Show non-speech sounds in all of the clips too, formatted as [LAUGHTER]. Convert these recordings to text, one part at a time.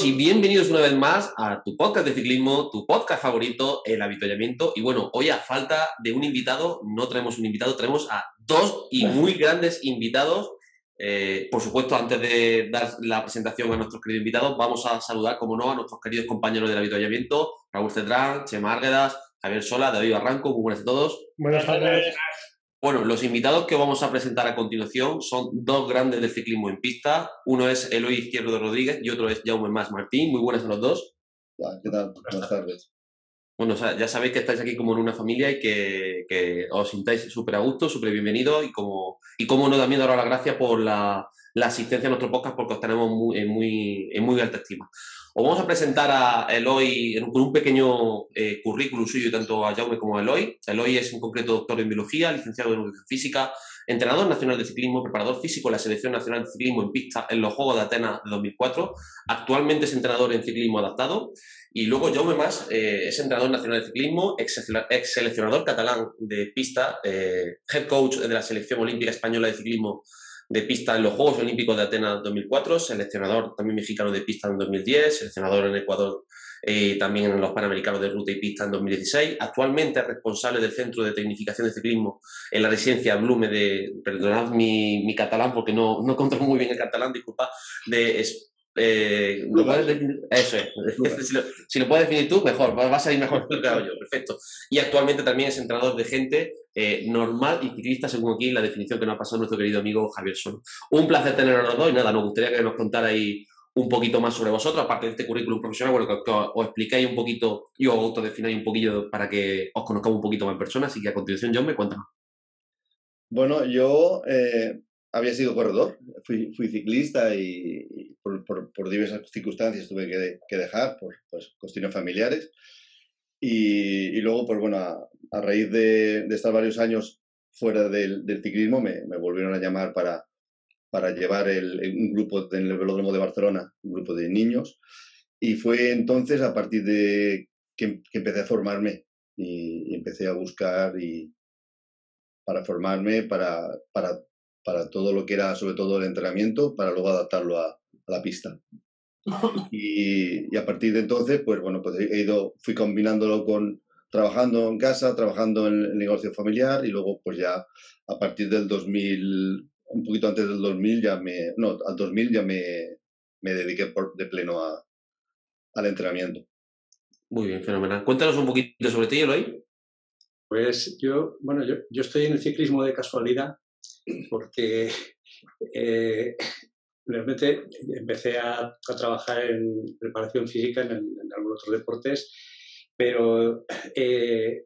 Todos y bienvenidos una vez más a tu podcast de ciclismo, tu podcast favorito, el avituallamiento. Y bueno, hoy a falta de un invitado, no traemos un invitado, traemos a dos y muy grandes invitados. Eh, por supuesto, antes de dar la presentación a nuestros queridos invitados, vamos a saludar, como no, a nuestros queridos compañeros del avituallamiento, Raúl Cetrán, Chema Árguedas, Javier Sola, David Barranco, muy buenas a todos. Buenas tardes. Bueno, los invitados que vamos a presentar a continuación son dos grandes del ciclismo en pista. Uno es Eloy Izquierdo de Rodríguez y otro es Jaume Más Martín. Muy buenas a los dos. ¿Qué tal? Buenas tardes. Bueno, o sea, ya sabéis que estáis aquí como en una familia y que, que os sintáis súper a gusto, súper bienvenidos y como, y como no también daros las gracias por la, la asistencia a nuestro podcast porque os tenemos muy, en, muy, en muy alta estima. Os vamos a presentar a Eloy un, con un pequeño eh, currículum suyo, tanto a Jaume como a Eloy. Eloy es en concreto doctor en biología, licenciado en física, entrenador nacional de ciclismo, preparador físico en la Selección Nacional de Ciclismo en pista en los Juegos de Atenas de 2004. Actualmente es entrenador en ciclismo adaptado. Y luego Jaume Mas eh, es entrenador nacional de ciclismo, ex seleccionador catalán de pista, eh, head coach de la Selección Olímpica Española de Ciclismo de pista en los Juegos Olímpicos de Atenas 2004, seleccionador también mexicano de pista en 2010, seleccionador en Ecuador eh, también en los Panamericanos de Ruta y Pista en 2016. Actualmente es responsable del Centro de Tecnificación de Ciclismo en la residencia Blume de, perdonad mi, mi catalán porque no, no controlo muy bien el catalán, disculpa, de eh, ¿lo puedes definir? Eso es. [LAUGHS] si, lo, si, lo, puedes definir tú, mejor. Va, va a salir mejor [LAUGHS] que lo yo. Perfecto. Y actualmente también es entrenador de gente eh, normal y ciclista, según aquí la definición que nos ha pasado nuestro querido amigo Javier Sol. Un placer teneros los dos y nada, nos gustaría que nos contarais un poquito más sobre vosotros, aparte de este currículum profesional, bueno, que, que os, os explicáis un poquito y os autodefináis un poquillo para que os conozcamos un poquito más en persona. Así que a continuación, John, me cuéntanos. Bueno, yo eh, había sido corredor, fui, fui ciclista y, y por, por, por, diversas circunstancias tuve que, que dejar, por pues, cuestiones familiares. Y, y, luego, pues bueno, a, a raíz de, de, estar varios años fuera del, del ciclismo, me, me, volvieron a llamar para, para llevar el, un grupo en el velódromo de Barcelona, un grupo de niños. Y fue entonces a partir de que, que empecé a formarme y, y, empecé a buscar y para formarme, para, para para todo lo que era sobre todo el entrenamiento, para luego adaptarlo a, a la pista. [LAUGHS] Y, y, a partir de entonces, pues bueno, pues he ido, fui combinándolo con trabajando en casa, trabajando en el negocio familiar y luego pues ya a partir del 2000, un poquito antes del 2000 ya me, no, al 2000 ya me, me dediqué por, de pleno a, al entrenamiento. Muy bien, fenomenal. Cuéntanos un poquito sobre ti, Eloy. Pues yo, bueno, yo, yo estoy en el ciclismo de casualidad porque eh, realmente empecé a, a, trabajar en preparación física en, en, algunos otros deportes, pero eh,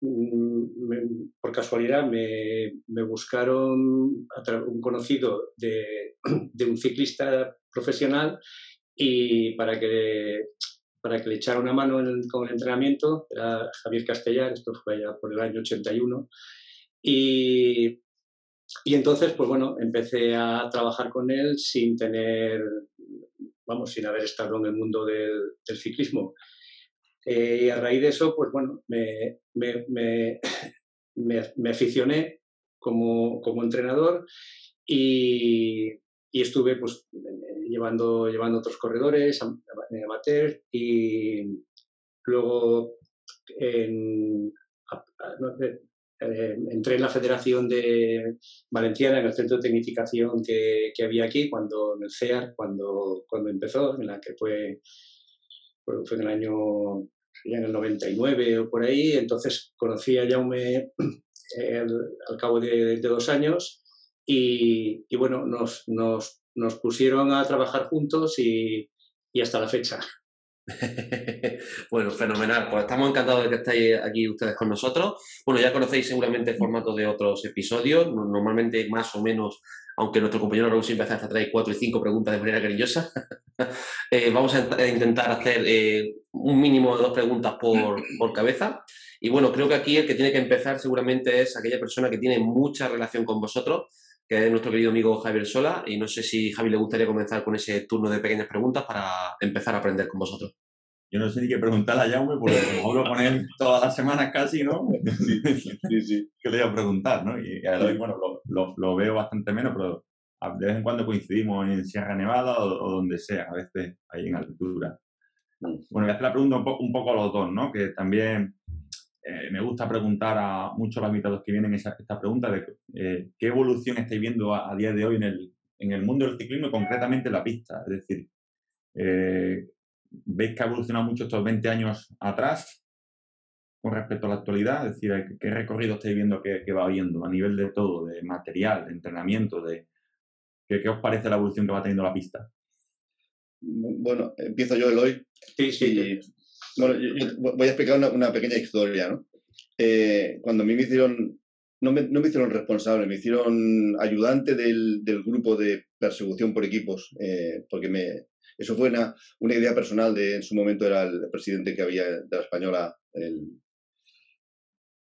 me, por casualidad me, me, buscaron un conocido de, [CLEARS THROAT] de, un ciclista profesional y para que para que le echara una mano en, con el entrenamiento, era Javier Castellar, esto fue ya por el año 81, y y entonces, pues bueno, empecé a trabajar con él sin tener, vamos, sin haber estado en el mundo del, ciclismo. Eh, y a raíz de eso, pues bueno, me, me, [COUGHS] me, me aficioné como, como entrenador y, y, estuve pues llevando, llevando otros corredores en amateur y luego en, eh, entré en la Federación de Valenciana, en el centro de tecnificación que, que, había aquí, cuando en el CEAR, cuando, cuando empezó, en la que fue, fue en el año, ya en el 99 o por ahí, entonces conocí a Jaume [CLEARS THROAT] al cabo de, de, dos años y, y bueno, nos, nos, nos, pusieron a trabajar juntos y, y hasta la fecha. [LAUGHS] bueno, fenomenal. Pues estamos encantados de que estéis aquí ustedes con nosotros. Bueno, ya conocéis seguramente el formato de otros episodios. Normalmente, más o menos, aunque nuestro compañero Raúl siempre hace hasta trae cuatro y cinco preguntas de manera cariñosa. [LAUGHS] Eh, vamos a, intentar hacer eh, un mínimo de dos preguntas por, [CLEARS THROAT] por, cabeza. Y bueno, creo que aquí el que tiene que empezar seguramente es aquella persona que tiene mucha relación con vosotros, que es nuestro querido amigo Javier Sola. Y no sé si Javi le gustaría comenzar con ese turno de pequeñas preguntas para empezar a aprender con vosotros. Yo no sé ni qué preguntar a Jaume, porque [LAUGHS] como hablo con él todas las semanas casi, ¿no? Sí, sí, ¿Qué le voy a preguntar, no? Y a hoy, bueno, lo, lo, lo, veo bastante menos, pero de vez en cuando coincidimos en Sierra Nevada o, donde sea, a veces ahí en altura. Mm. Bueno, voy a hacer la pregunta un, poco a los dos, ¿no? Que también eh, me gusta preguntar a muchos de los invitados que vienen esa, esta pregunta de eh, qué evolución estáis viendo a, día de hoy en el, en el mundo del ciclismo y concretamente la pista. Es decir, eh, ¿veis que ha evolucionado mucho estos 20 años atrás con respecto a la actualidad? Es decir, ¿qué recorrido estáis viendo que, que va habiendo a nivel de todo, de material, de entrenamiento, de, ¿Qué, os parece la evolución que va teniendo la pista? Bueno, empiezo yo, Eloy. Sí, sí. Bueno, voy a explicar una, pequeña historia, ¿no? Eh, cuando a mí me hicieron, no me, no me, hicieron responsable, me hicieron ayudante del, del grupo de persecución por equipos, eh, porque me, eso fue una, una, idea personal de, en su momento era el presidente que había de la española, el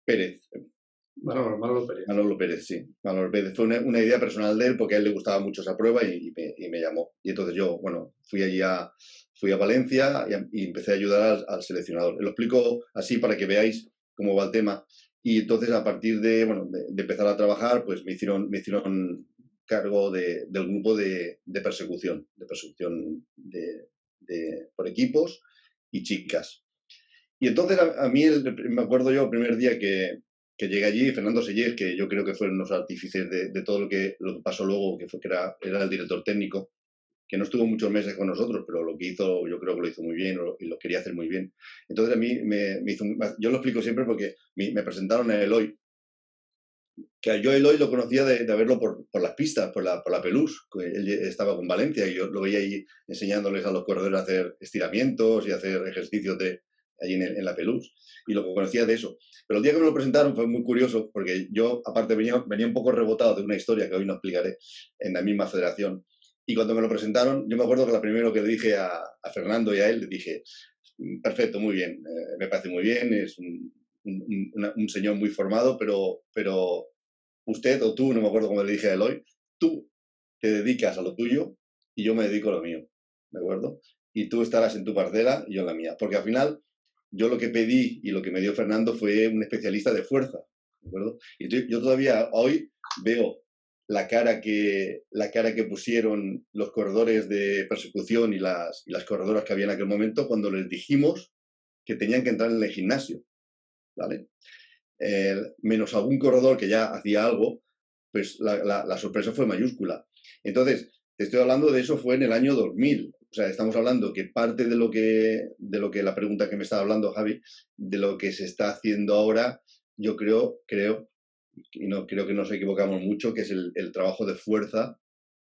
Pérez, Manolo, Manolo Pérez. Manolo Pérez, sí. Manolo Pérez. Fue una, idea personal de él porque a él le gustaba mucho esa prueba y, me, llamó. Y entonces yo, bueno, fui allí a, fui a Valencia y, empecé a ayudar al, seleccionador. Lo explico así para que veáis cómo va el tema. Y entonces a partir de, bueno, de, empezar a trabajar, pues me hicieron, me hicieron cargo de, del grupo de, persecución, de persecución de, por equipos y chicas. Y entonces a, mí, me acuerdo yo el primer día que, que llegué allí, Fernando Sellés, que yo creo que fueron los artífices de, todo lo que, lo que pasó luego, que, fue, que era, era, el director técnico, que no estuvo muchos meses con nosotros, pero lo que hizo, yo creo que lo hizo muy bien y lo quería hacer muy bien. Entonces a mí me, me hizo, yo lo explico siempre porque me, presentaron a Eloy, que yo Eloy lo conocía de, de verlo por, las pistas, por la, por él estaba con Valencia y yo lo veía ahí enseñándoles a los corredores a hacer estiramientos y hacer ejercicios de, allí en, la Pelús y lo conocía de eso. Pero el día que me lo presentaron fue muy curioso porque yo, aparte, venía, venía un poco rebotado de una historia que hoy no explicaré en la misma federación. Y cuando me lo presentaron, yo me acuerdo que lo primero que le dije a, Fernando y a él, le dije, perfecto, muy bien, eh, me parece muy bien, es un, señor muy formado, pero, pero usted o tú, no me acuerdo cómo le dije a Eloy, tú te dedicas a lo tuyo y yo me dedico a lo mío, ¿de acuerdo? Y tú estarás en tu parcela y yo en la mía. Porque al final yo lo que pedí y lo que me dio Fernando fue un especialista de fuerza, ¿de acuerdo? Y yo todavía hoy veo la cara que, la cara que pusieron los corredores de persecución y las, las corredoras que había en aquel momento cuando les dijimos que tenían que entrar en el gimnasio, ¿vale? menos algún corredor que ya hacía algo, pues la, la sorpresa fue mayúscula. Entonces, te estoy hablando de eso fue en el año 2000, o sea, estamos hablando que parte de lo que, de lo que la pregunta que me estaba hablando Javi, de lo que se está haciendo ahora, yo creo, creo, y no creo que nos equivocamos mucho, que es el, trabajo de fuerza,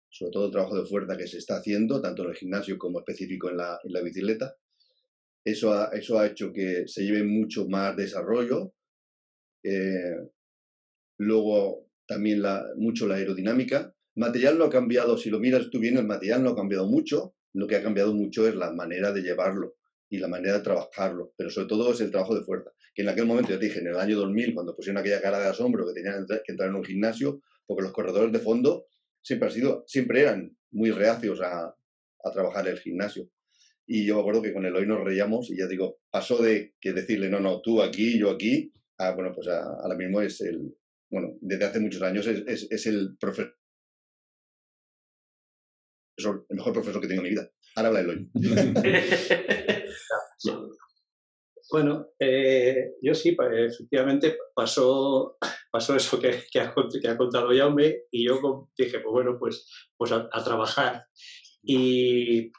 sobre todo el trabajo de fuerza que se está haciendo, tanto en el gimnasio como específico en la, en la bicicleta. Eso ha, eso ha hecho que se lleve mucho más desarrollo. Eh, luego también la, mucho la aerodinámica. Material no ha cambiado, si lo miras tú bien, el material no ha cambiado mucho, lo que ha cambiado mucho es la manera de llevarlo y la manera de trabajarlo, pero sobre todo es el trabajo de fuerza. Que en aquel momento, ya te dije, en el año 2000, cuando pusieron aquella cara de asombro que tenían que entrar en un gimnasio, porque los corredores de fondo siempre, han sido, siempre eran muy reacios a, a trabajar el gimnasio. Y yo me acuerdo que con el hoy nos reíamos y ya digo, pasó de que decirle, no, no, tú aquí, yo aquí, a, bueno, pues ahora mismo es el, bueno, desde hace muchos años es, es, es el profesor el mejor profesor que tengo en mi vida. Ahora habla Eloy. [LAUGHS] [LAUGHS] [LAUGHS] bueno, eh, yo sí, efectivamente pasó, [LAUGHS] pasó eso que, que, ha, que, ha, contado Jaume y yo dije, pues bueno, pues, pues a, trabajar. Y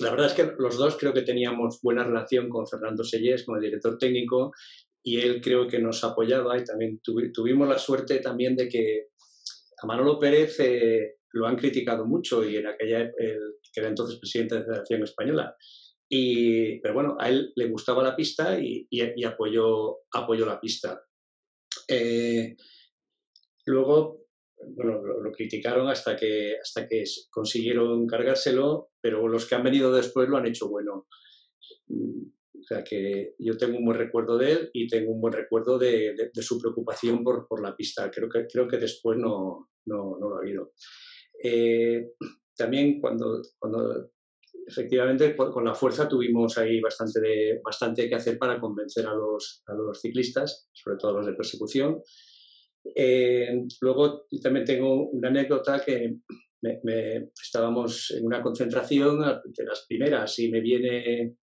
la verdad es que los dos creo que teníamos buena relación con Fernando Sellés, con el director técnico, y él creo que nos apoyaba y también tuvimos la suerte también de que a Manolo Pérez eh, lo han criticado mucho y en aquella, el, que era entonces presidente de la Federación Española. Y, pero bueno, a él le gustaba la pista y, apoyó, apoyó la pista. Eh, luego, bueno, lo, criticaron hasta que, hasta que consiguieron cargárselo, pero los que han venido después lo han hecho bueno. Mm, o sea que yo tengo un buen recuerdo de él y tengo un buen recuerdo de, su preocupación por, por, la pista. Creo que, creo que después no, no, lo ha habido. Eh, también cuando efectivamente con la fuerza tuvimos ahí bastante, de, bastante que hacer para convencer a los, a los ciclistas, sobre todo a los de persecución. Eh, luego también tengo una anécdota que estábamos en una concentración de las primeras y me viene,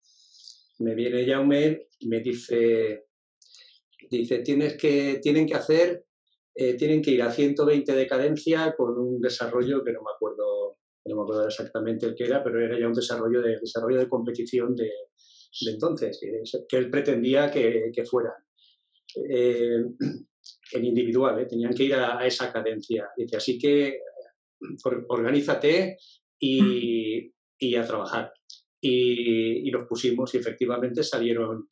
me viene Jaume y me dice, dice Tienes que, tienen que hacer, eh, tienen que ir a 120 de cadencia con un desarrollo que no me acuerdo no me acuerdo exactamente el que era, pero era ya un desarrollo de, desarrollo de competición de, entonces, que, él pretendía que, que fuera. Eh, [CLEARS THROAT] en individual, ¿eh? tenían que ir a, esa cadencia. Dice, así que organízate y, y a trabajar. Y, los pusimos y efectivamente salieron,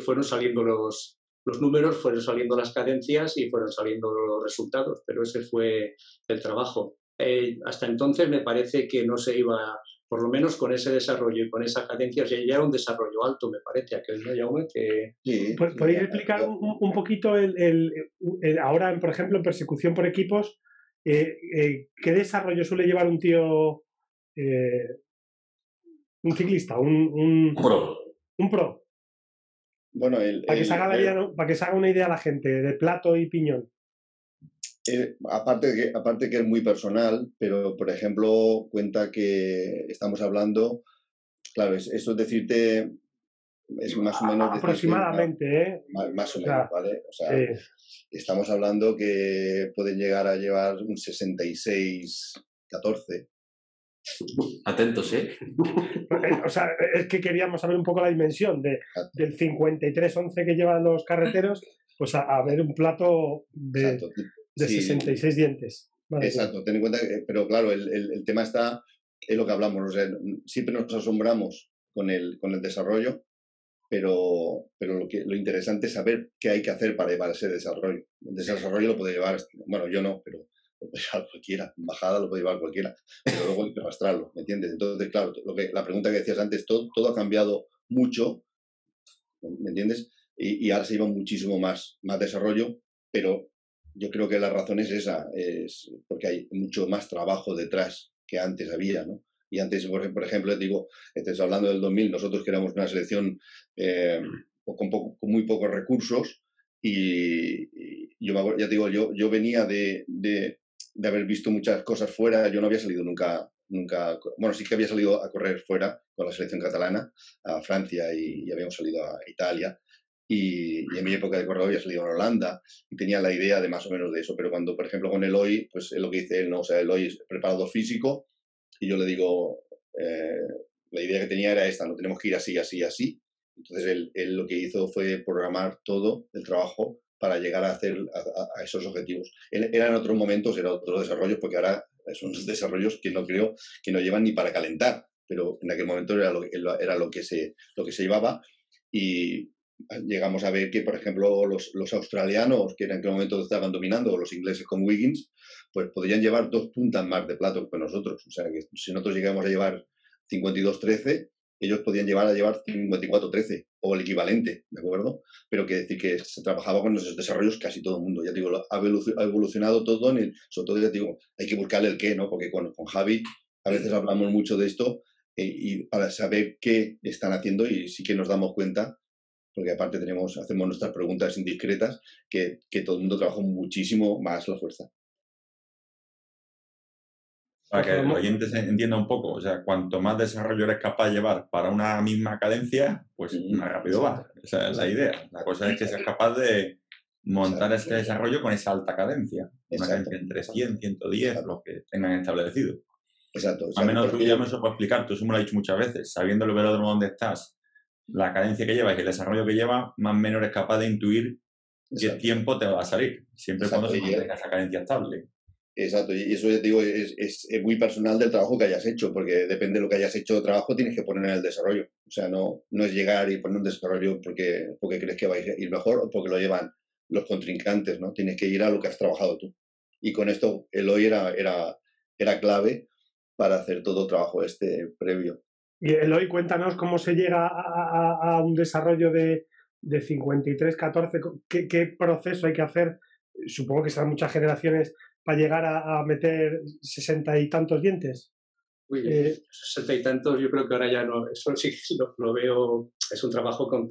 fueron saliendo los, los números, fueron saliendo las cadencias y fueron saliendo los resultados, pero ese fue el trabajo. Eh, hasta entonces me parece que no se iba, por lo menos con ese desarrollo y con esa cadencia, o sea, ya era un desarrollo alto, me parece, aquel, ¿no, Que... ¿Podéis explicar un, poquito el, ahora, por ejemplo, en persecución por equipos, eh, eh, qué desarrollo suele llevar un tío, un ciclista, un, pro? Un pro. Bueno, el, para, que se haga para que se haga una idea a la gente de plato y piñón. Eh, aparte, que, aparte que es muy personal, pero por ejemplo, cuenta que estamos hablando, claro, eso es decirte, es más o menos. Aproximadamente, ¿eh? Más, o menos, ¿vale? O sea, estamos hablando que pueden llegar a llevar un 66, 14. Atentos, ¿eh? o sea, es que queríamos saber un poco la dimensión de, del 53-11 que llevan los carreteros, pues a, ver un plato de, de 66 dientes. Exacto, ten en cuenta que, pero claro, el, el, tema está, es lo que hablamos, siempre nos asombramos con el, con el desarrollo, pero, pero lo, que, lo interesante es saber qué hay que hacer para llevar ese desarrollo. El desarrollo lo puede llevar, bueno, yo no, pero lo puede [LAUGHS] llevar cualquiera, bajada lo puede llevar cualquiera, pero luego hay que arrastrarlo, ¿me entiendes? Entonces, claro, lo que, la pregunta que decías antes, todo, todo ha cambiado mucho, ¿me entiendes? Y, y ahora se lleva muchísimo más, más desarrollo, pero yo creo que la razón es esa, es porque hay mucho más trabajo detrás que antes había, ¿no? Y antes, por ejemplo, digo, estás hablando del 2000, nosotros que éramos una selección eh, con, poco, con, muy pocos recursos y, yo ya digo, yo, yo venía de, de, de, haber visto muchas cosas fuera, yo no había salido nunca, nunca, bueno, sí que había salido a correr fuera con la selección catalana, a Francia y, y habíamos salido a Italia, y, en mi época de corredor había salido en Holanda y tenía la idea de más o menos de eso, pero cuando, por ejemplo, con Eloy, pues es lo que dice él, ¿no? O sea, Eloy es preparado físico y yo le digo, eh, la idea que tenía era esta, no tenemos que ir así, así, así. Entonces él, él lo que hizo fue programar todo el trabajo para llegar a hacer a, esos objetivos. Eran otros momentos, eran otros desarrollos, porque ahora son [LAUGHS] desarrollos que no creo que no llevan ni para calentar, pero en aquel momento era lo, era lo, que, se, lo que se llevaba. Y, llegamos a ver que, por ejemplo, los, los, australianos, que en aquel momento estaban dominando, o los ingleses con Wiggins, pues podrían llevar dos puntas más de plato que nosotros. O sea, que si nosotros llegamos a llevar 52-13, ellos podían llevar a llevar 54-13 o el equivalente, ¿de acuerdo? Pero que decir que se trabajaba con esos desarrollos casi todo el mundo. Ya digo, ha evolucionado todo, en el, sobre todo ya digo, hay que buscarle el qué, ¿no? Porque con, con Javi a veces hablamos mucho de esto eh, y para saber qué están haciendo y sí que nos damos cuenta porque aparte tenemos, hacemos nuestras preguntas indiscretas, que, que todo el mundo trabaja muchísimo más la fuerza. Para que el oyente se entienda un poco, o sea, cuanto más desarrollo eres capaz de llevar para una misma cadencia, pues más rápido va. Esa es la idea. La cosa es que seas capaz de montar ese desarrollo con esa alta cadencia. Una cadencia entre 100, 110, lo que tengan establecido. Exacto. Al menos tú ya me eso puedo explicar, tú eso me lo has dicho muchas veces, sabiendo el velódromo donde estás, la cadencia que lleva y el desarrollo que lleva, más o menos eres capaz de intuir qué tiempo te va a salir, siempre cuando se esa cadencia estable. Exacto, y eso digo, es, es, muy personal del trabajo que hayas hecho, porque depende de lo que hayas hecho de trabajo, tienes que poner en el desarrollo. O sea, no, no es llegar y poner un desarrollo porque, porque crees que va a ir mejor o porque lo llevan los contrincantes, ¿no? Tienes que ir a lo que has trabajado tú. y con esto Eloy era, era, era clave para hacer todo el trabajo este previo. Y Eloy, cuéntanos cómo se llega a, un desarrollo de, de 53-14, ¿Qué, ¿qué, proceso hay que hacer. Supongo que serán muchas generaciones para llegar a, meter sesenta y tantos dientes. Uy, eh, sesenta y tantos, yo creo que ahora ya no. Eso sí lo, lo veo, es un trabajo, con,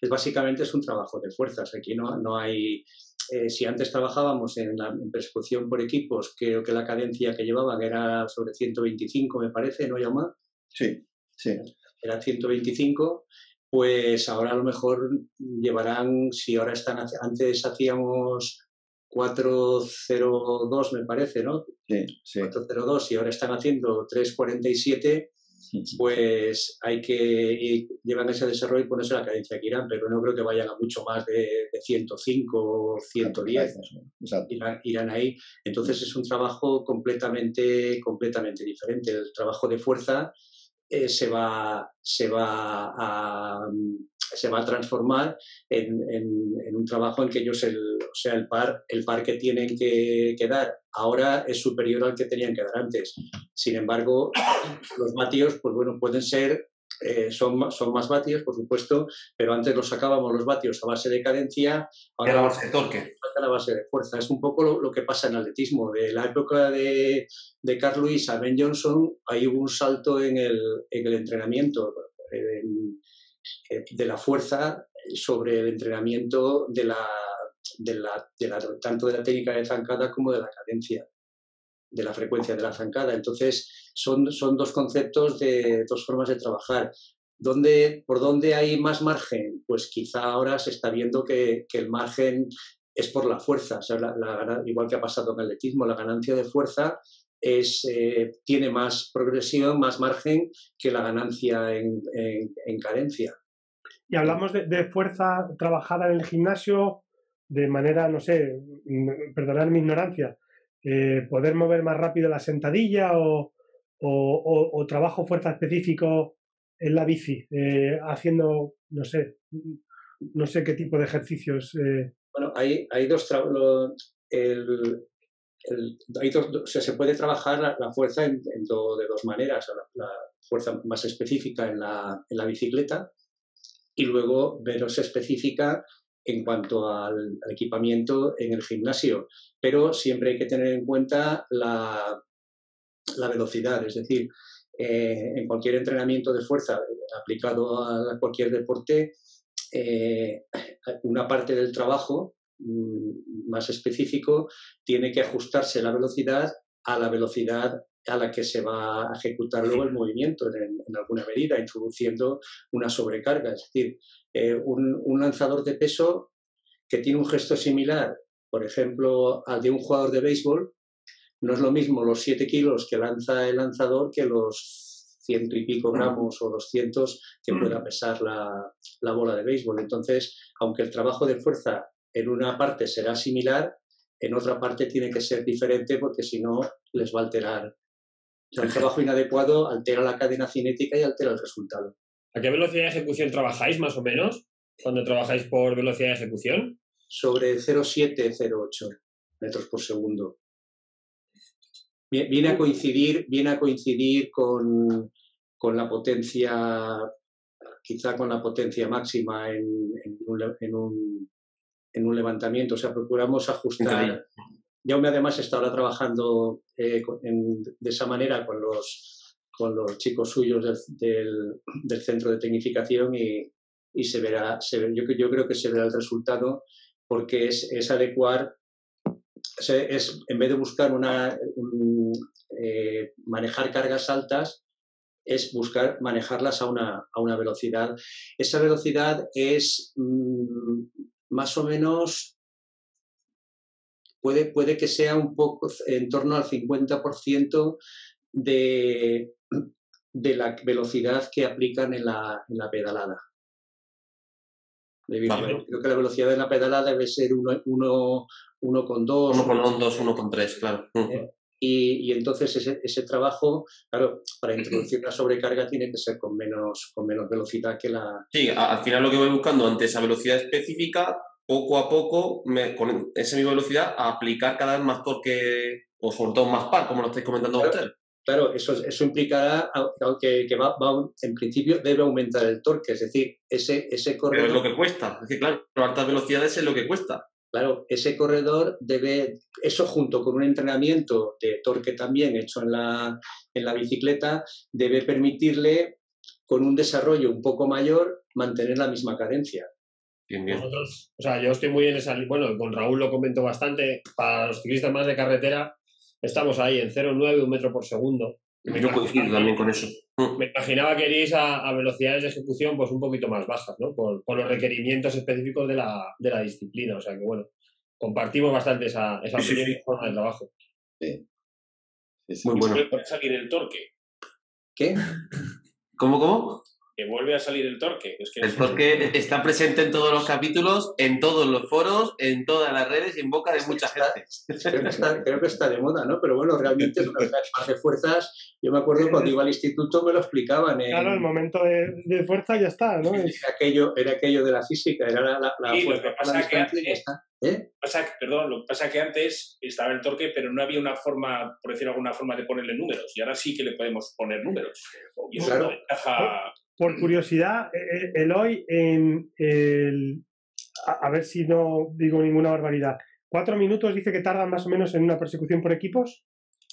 es básicamente es un trabajo de fuerzas. Aquí no, no hay eh, si antes trabajábamos en, la, persecución por equipos, creo que la cadencia que llevaban era sobre 125, me parece, ¿no, llama Sí, sí. Era 125, pues ahora a lo mejor llevarán, si ahora están, antes hacíamos 402, me parece, ¿no? Sí, sí. 402 y ahora están haciendo 347 [LAUGHS] pues hay que llevar ese desarrollo y ponerse la cadencia que irán, pero no creo que vayan a mucho más de, 105 o 110. Irán, ahí. Entonces es un trabajo completamente, completamente diferente. El trabajo de fuerza eh, se, va, se va a se va a transformar en, un trabajo en que ellos, el, o sea, el par, el par que tienen que, dar ahora es superior al que tenían que dar antes. Sin embargo, los vatios, pues bueno, pueden ser, eh, son, son más vatios, por supuesto, pero antes los sacábamos los vatios a base de cadencia, ahora a base de torque. A base de fuerza. Es un poco lo, que pasa en atletismo. De la época de, de Carl Lewis a Ben Johnson, hay un salto en el, en el entrenamiento. De la fuerza sobre el entrenamiento de la, de la, tanto de la técnica de zancada como de la cadencia, de la frecuencia de la zancada. Entonces, son, son dos conceptos de dos formas de trabajar. ¿Dónde, ¿Por dónde hay más margen? Pues quizá ahora se está viendo que, que el margen es por la fuerza, igual que ha pasado en el atletismo, la ganancia de fuerza es, eh, tiene más progresión, más margen que la ganancia en, en, carencia. Y hablamos de, fuerza trabajada en el gimnasio de manera, no sé, perdonar mi ignorancia, eh, poder mover más rápido la sentadilla o, o, trabajo fuerza específico en la bici, eh, haciendo, no sé, no sé qué tipo de ejercicios. Bueno, hay, hay dos el, se puede trabajar la, fuerza en, de dos maneras, la, fuerza más específica en la, en la, bicicleta y luego menos específica en cuanto al, equipamiento en el gimnasio, pero siempre hay que tener en cuenta la, velocidad, es decir, eh, en cualquier entrenamiento de fuerza aplicado a cualquier deporte, eh, una parte del trabajo Mm, más específico, tiene que ajustarse la velocidad a la velocidad a la que se va a ejecutar luego el movimiento en, alguna medida, introduciendo una sobrecarga. Es decir, eh, un, lanzador de peso que tiene un gesto similar, por ejemplo, al de un jugador de béisbol, no es lo mismo los 7 kilos que lanza el lanzador que los ciento y pico gramos o 200 que pueda pesar la, la bola de béisbol. Entonces, aunque el trabajo de fuerza en una parte será similar, en otra parte tiene que ser diferente porque si no les va a alterar. El trabajo inadecuado altera la cadena cinética y altera el resultado. ¿A qué velocidad de ejecución trabajáis más o menos cuando trabajáis por velocidad de ejecución? Sobre 0,7-0,8 metros por segundo. Viene a coincidir, viene a coincidir con, la potencia, quizá con la potencia máxima en, un, en un levantamiento. O sea, procuramos ajustar. Jaume además está ahora trabajando eh, de esa manera con los, con los chicos suyos del, del, centro de tecnificación y, y se verá, se yo, yo, creo que se verá el resultado porque es, es adecuar, es, en vez de buscar una, eh, manejar cargas altas, es buscar manejarlas a una, a una velocidad. Esa velocidad es mm, más o menos puede, puede que sea un poco en torno al 50% de, de la velocidad que aplican en la, en la pedalada. Creo que la velocidad de la pedalada debe ser 1,2. 1,2, 1,3, claro. Eh, y, entonces ese, ese, trabajo, claro, para introducir la sobrecarga tiene que ser con menos, con menos velocidad que la... Sí, al final lo que voy buscando ante esa velocidad específica, poco a poco, me- con esa misma velocidad, a aplicar cada vez más torque o sobre todo más par, como lo estáis comentando Claro. Claro, eso, eso implicará aunque que va, va- en principio debe aumentar el torque, es decir, ese, ese Pero corredor, es lo que cuesta. Es que, claro, a altas velocidades es lo que cuesta. claro, ese corredor debe, eso junto con un entrenamiento de torque también hecho en la, en la bicicleta, debe permitirle con un desarrollo un poco mayor mantener la misma cadencia. Bien, bien. Nosotros, o sea, yo estoy muy en esa. Bueno, con Raúl lo comento bastante. Para los ciclistas más de carretera, estamos ahí en 0,9, un metro por segundo. Me Yo coincido también con eso. Mm. Me imaginaba que iréis a, a velocidades de ejecución pues un poquito más bajas, ¿no? Por, por los requerimientos específicos de la, de la disciplina. O sea que, bueno, compartimos bastante esa, esa Sí, opinión sí. y forma de trabajo. Sí, sí. Muy bueno. A salir el torque. ¿Qué? ¿Cómo, cómo? Que vuelve a salir el torque. Es que El torque está presente en todos los capítulos, en todos los foros, en todas las redes y en boca de mucha gente. [LAUGHS] Creo que, está, creo que está de moda, ¿no? Pero bueno, realmente es una más de fuerzas. Yo me acuerdo cuando iba al instituto me lo explicaban. En, Claro, el momento de, de fuerza ya está, ¿no? Era, aquello, era aquello de la física, era la, la, la Sí, lo fuerza que por pasa la que antes- está. ¿Eh? pasa que- perdón, lo que pasa es que antes estaba el torque, pero no había una forma, por decir alguna forma, de ponerle números. Y ahora sí que le podemos poner números. Y eso Claro. es una ventaja. Por curiosidad, eh, eh, Eloy, en el, a, a ver si no digo ninguna barbaridad. Cuatro minutos dice que tardan más o menos en una persecución por equipos.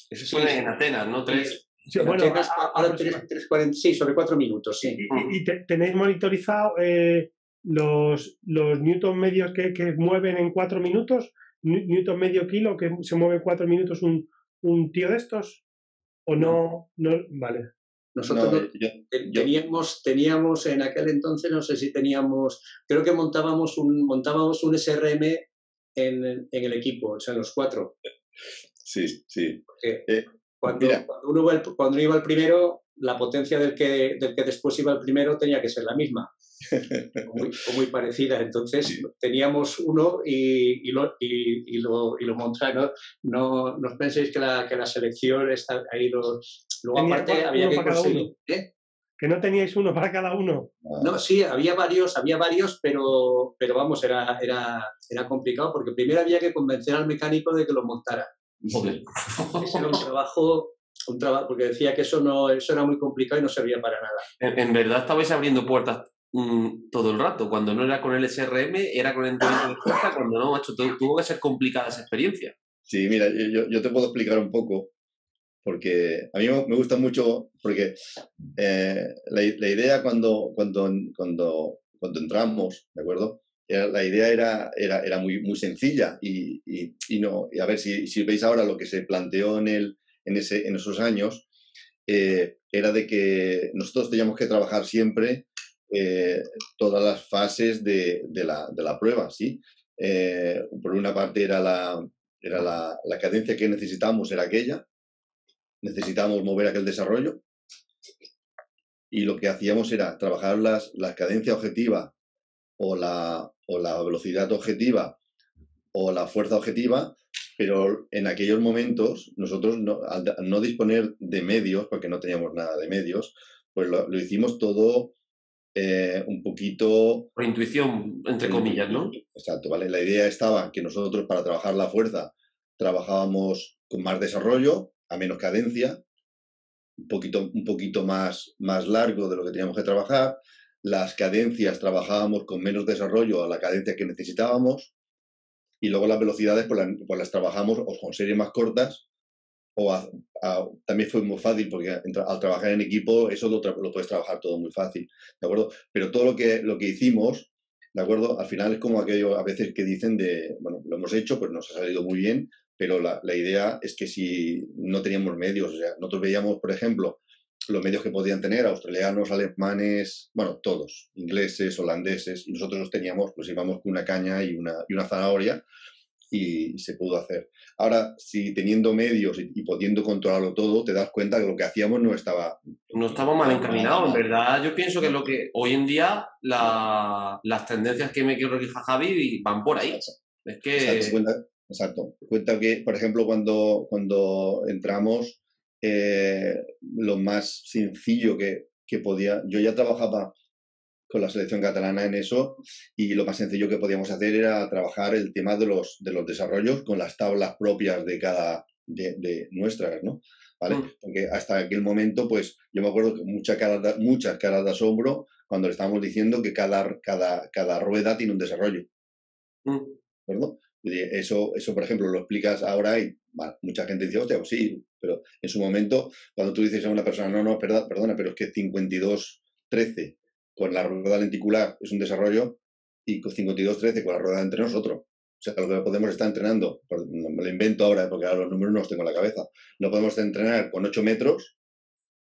Eso fue en Atenas, ¿no? Tres. Sí, En bueno, Atenas, ahora aproxima- tres- tres cuarenta- sí, sobre cuatro minutos, sí. y, y te- tenéis monitorizado eh, los, los newton medios que, que mueven en cuatro minutos, New- newton medio kilo que se mueve en cuatro minutos un, un tío de estos, o no, no, vale. Nosotros No, yo- yo- teníamos, teníamos en aquel entonces, no sé si teníamos, creo que montábamos un, montábamos un SRM en, en el equipo, o sea, en los cuatro. sí, sí. Eh, cuando, cuando uno iba el, cuando uno iba el primero, la potencia del que, del que después iba el primero tenía que ser la misma, o muy, o muy parecida. Entonces teníamos uno y, y lo, y, y lo, y lo montaron. No, no os penséis que la, que la selección está ahí. Lo, luego Tenía aparte uno había que para cada conseguir. ¿eh? Que no teníais uno para cada uno. Ah, No, sí, había varios, había varios, pero, pero vamos, era, era, era complicado porque primero había que convencer al mecánico de que lo montara. Joder. Ese era un trabajo, un trabajo, porque decía que eso no, eso era muy complicado y no servía para nada. En, en verdad estabais abriendo puertas mm, todo el rato. Cuando no era con el SRM, era con el. Cuando no, macho, tu- tuvo que ser complicada esa experiencia. Sí, mira, yo- yo te puedo explicar un poco, porque a mí me gusta mucho, porque eh, la, la idea cuando, cuando, cuando, cuando entramos, ¿de acuerdo? Era- la idea era, era, era muy, muy sencilla y, y, y no, y a ver si, si veis ahora lo que se planteó en, el, en, ese, en esos años, eh, era de que nosotros teníamos que trabajar siempre eh, todas las fases de, de, la, de la prueba, ¿sí? Eh, por una parte era la, era la, la cadencia que necesitábamos, era aquella, necesitábamos mover aquel desarrollo y lo que hacíamos era trabajar las, la cadencia objetiva o la, o la velocidad objetiva o la fuerza objetiva, pero en aquellos momentos nosotros no, al no disponer de medios, porque no teníamos nada de medios, pues lo, lo hicimos todo eh, un poquito Por intuición, entre comillas, ¿no? Exacto, ¿vale? La idea estaba que nosotros para trabajar la fuerza trabajábamos con más desarrollo, a menos cadencia, un poquito, un poquito más, más largo de lo que teníamos que trabajar. Las cadencias trabajábamos con menos desarrollo a la cadencia que necesitábamos. Y luego las velocidades pues, las, pues las trabajamos o con series más cortas o a- a- también fue muy fácil porque al trabajar en equipo eso lo, lo puedes trabajar todo muy fácil, ¿de acuerdo? Pero todo lo que, lo que hicimos ¿de acuerdo? Al final es como aquello a veces que dicen de, bueno, lo hemos hecho, pues nos ha salido muy bien, pero la, la idea es que si no teníamos medios, o sea, nosotros veíamos, por ejemplo, los medios que podían tener australianos, alemanes, bueno, todos, ingleses, holandeses, y nosotros los teníamos, pues íbamos con una caña y una, y una zanahoria y se pudo hacer. Ahora, si teniendo medios y, y pudiendo controlarlo todo, te das cuenta que lo que hacíamos no estaba No estamos mal encaminados, en verdad. Yo pienso que lo que hoy en día la- las tendencias que me quiero corrija Javi van por ahí. Es que exacto. Cuenta que, por ejemplo, cuando, cuando entramos, eh, lo más sencillo que, que podía, yo ya trabajaba con la selección catalana en eso y lo más sencillo que podíamos hacer era trabajar el tema de los, de los desarrollos con las tablas propias de cada de, de nuestras, ¿no? ¿Vale? Mm. Porque hasta aquel momento, pues yo me acuerdo que mucha cara muchas caras de asombro cuando le estábamos diciendo que cada, cada, cada rueda tiene un desarrollo. Mm. ¿de acuerdo? Eso, eso, por ejemplo, lo explicas ahora y mucha gente dice, hostia, pues sí, pero en su momento, cuando tú dices a una persona, no, no, perdona, pero es que 52-13 con la rueda lenticular es un desarrollo y con 52-13 con la rueda entre nosotros. O sea, lo que podemos estar entrenando, me lo invento ahora porque ahora los números no los tengo en la cabeza, no podemos entrenar con 8 metros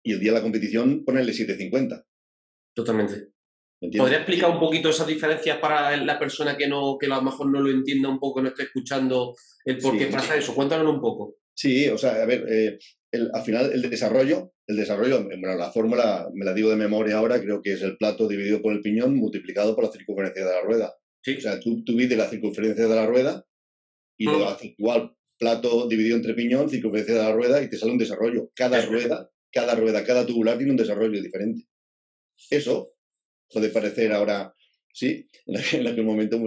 y el día de la competición ponerle 7.50. Totalmente. ¿Podría explicar un poquito esas diferencias para la persona que no que a lo mejor no lo entienda un poco, no esté escuchando el por Sí. qué pasa eso? Cuéntanos un poco. Sí, o sea, a ver, eh, el- al final el desarrollo, el desarrollo, bueno, la fórmula me la digo de memoria ahora, creo que es el plato dividido por el piñón multiplicado por la circunferencia de la rueda. Sí. O sea, tú, la circunferencia de la rueda y Mm. lo haces igual, plato dividido entre piñón, circunferencia de la rueda y te sale un desarrollo. Cada rueda, cada rueda, cada tubular tiene un desarrollo diferente. Eso puede parecer ahora, sí, en [LAUGHS] aquel, en aquel momento,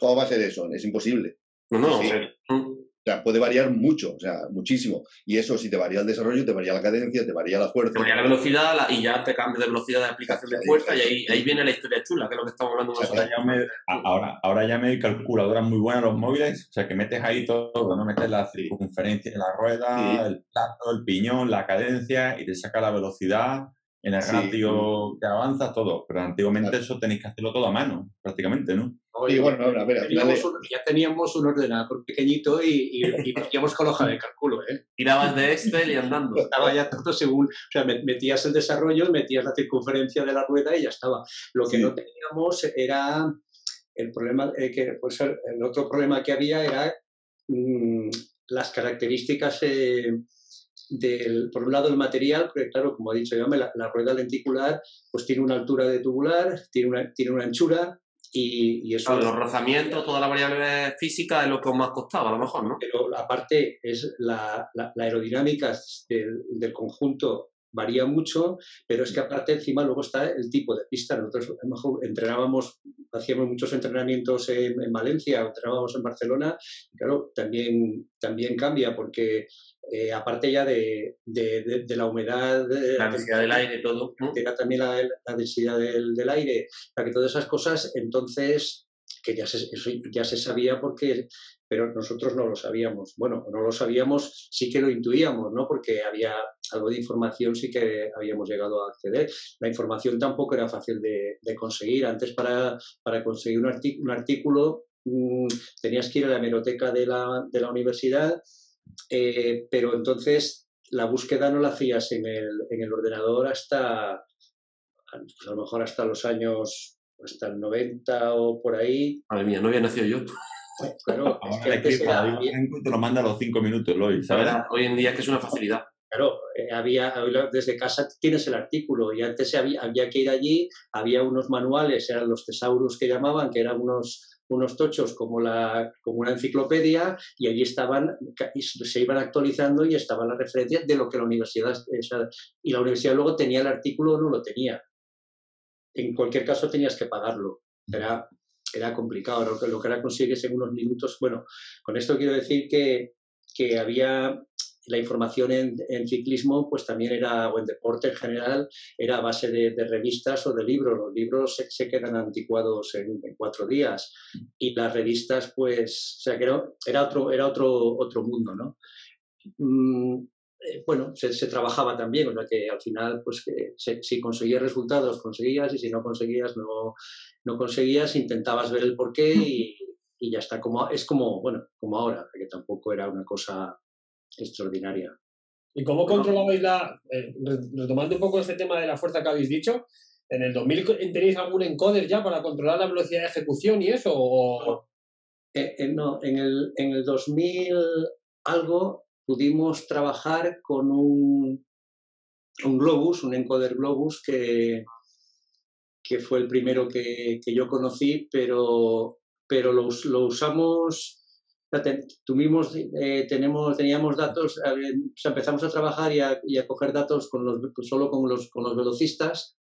¿cómo va a ser eso? Es imposible. No, no, Sí. hombre. Mm. O sea, puede variar mucho, o sea, muchísimo. Y eso, si te varía el desarrollo, te varía la cadencia, te varía la fuerza. Te varía la velocidad la- y ya te cambia de velocidad de aplicación de fuerza y ahí- ahí, viene la historia chula, que es lo que estamos hablando nosotros. Ahora ya, me, ahora, ahora ya me hay calculadoras muy buenas en los móviles, o sea que metes ahí todo, ¿no? Metes la circunferencia de la rueda, Sí. el plato, el piñón, la cadencia y te saca la velocidad, en el Sí. ratio que avanza, todo. Pero antiguamente Claro. eso tenéis que hacerlo todo a mano, prácticamente, ¿no? Sí, bueno, a ver, al final Teníamos un- ya teníamos un ordenador pequeñito y, y, y metíamos con hoja de cálculo, ¿eh? Tirabas de Excel y andando. Estaba ya todo según, o sea, met- metías el desarrollo, metías la circunferencia de la rueda y ya estaba. Lo que Sí. no teníamos era el problema, eh, que pues el, el otro problema que había era mm, las características eh, del, por un lado el material, porque claro, como ha dicho yo, la, la rueda lenticular pues tiene una altura de tubular, tiene una, tiene una anchura y, y eso Claro, los rozamientos, toda la variable física es lo que más costaba, a lo mejor, ¿no? pero aparte es la, la- la aerodinámica del, del conjunto varía mucho, pero es que aparte encima luego está el tipo de pista. Nosotros a lo mejor entrenábamos, hacíamos muchos entrenamientos en, en Valencia, entrenábamos en Barcelona, y claro, también, también cambia porque eh, aparte ya de, de- de- de la humedad, La densidad del aire todo. ¿no? era también la, la densidad del, del aire, para que todas esas cosas, entonces, que ya se, eso ya se sabía porque, pero nosotros no lo sabíamos. Bueno, no lo sabíamos, sí que lo intuíamos, ¿no? Porque había algo de información, sí que habíamos llegado a acceder. La información tampoco era fácil de, conseguir. Antes, para, para conseguir un, artículo, mm, tenías que ir a la hemeroteca de la, de la universidad, eh, pero entonces la búsqueda no la hacías en el, en el ordenador hasta, pues a lo mejor hasta los años, hasta el 90 o por ahí. Madre mía, no había nacido yo. Claro, [LAUGHS] es Ahora que antes era- te lo manda a los cinco minutos, La ¿sabes? verdad, hoy en día es que es una facilidad. Claro, eh, había, había- desde casa tienes el artículo y antes había, había que ir allí, había unos manuales, eran los tesaurus que llamaban, que eran unos, unos tochos como, la, como una enciclopedia y allí estaban, se iban actualizando y estaban las referencias de lo que la universidad, y la universidad luego tenía el artículo o no lo tenía. En cualquier caso tenías que pagarlo. Era, era complicado, lo que, lo que ahora consigues en unos minutos. Bueno, con esto quiero decir que, que había la información en, en ciclismo, pues también era, o en deporte en general, era a base de, de revistas o de libros. Los libros se, se quedan anticuados en, en cuatro días y las revistas, pues, o sea, que era, era otro, era otro, otro mundo, ¿no? Mm, eh, bueno, se, se trabajaba también, o sea que al final, pues que se- si conseguías resultados, conseguías, y si no conseguías, no, no conseguías, intentabas ver el porqué y, y ya está. Como, es como, bueno, como ahora, que tampoco era una cosa extraordinaria. ¿Y cómo controlabais la, eh, re- retomando un poco este tema de la fuerza que habéis dicho, en el 2000 co- tenéis algún encoder ya para controlar la velocidad de ejecución y eso? O, Eh, eh, no, en el, en el 2000 algo pudimos trabajar con un, un Globus, un encoder Globus que, que fue el primero que, que yo conocí, pero, pero lo, lo usamos, tuvimos, eh, tenemos, teníamos datos, sea, empezamos a trabajar y a, y a coger datos con los, solo con los, con los velocistas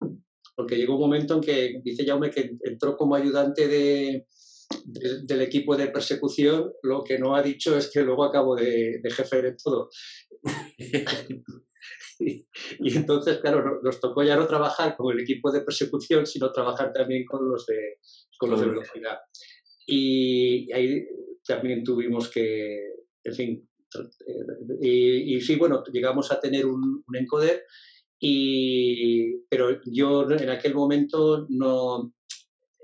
porque llegó un momento en que dice Jaume que entró como ayudante de, del equipo de persecución, lo que no ha dicho es que luego acabo de, jefe de todo. [LAUGHS] y, entonces, claro, nos tocó ya no trabajar con el equipo de persecución, sino trabajar también con los de, con los de velocidad. Y ahí también tuvimos que, en fin, y, sí, bueno, llegamos a tener un, encoder, y, pero yo en aquel momento no,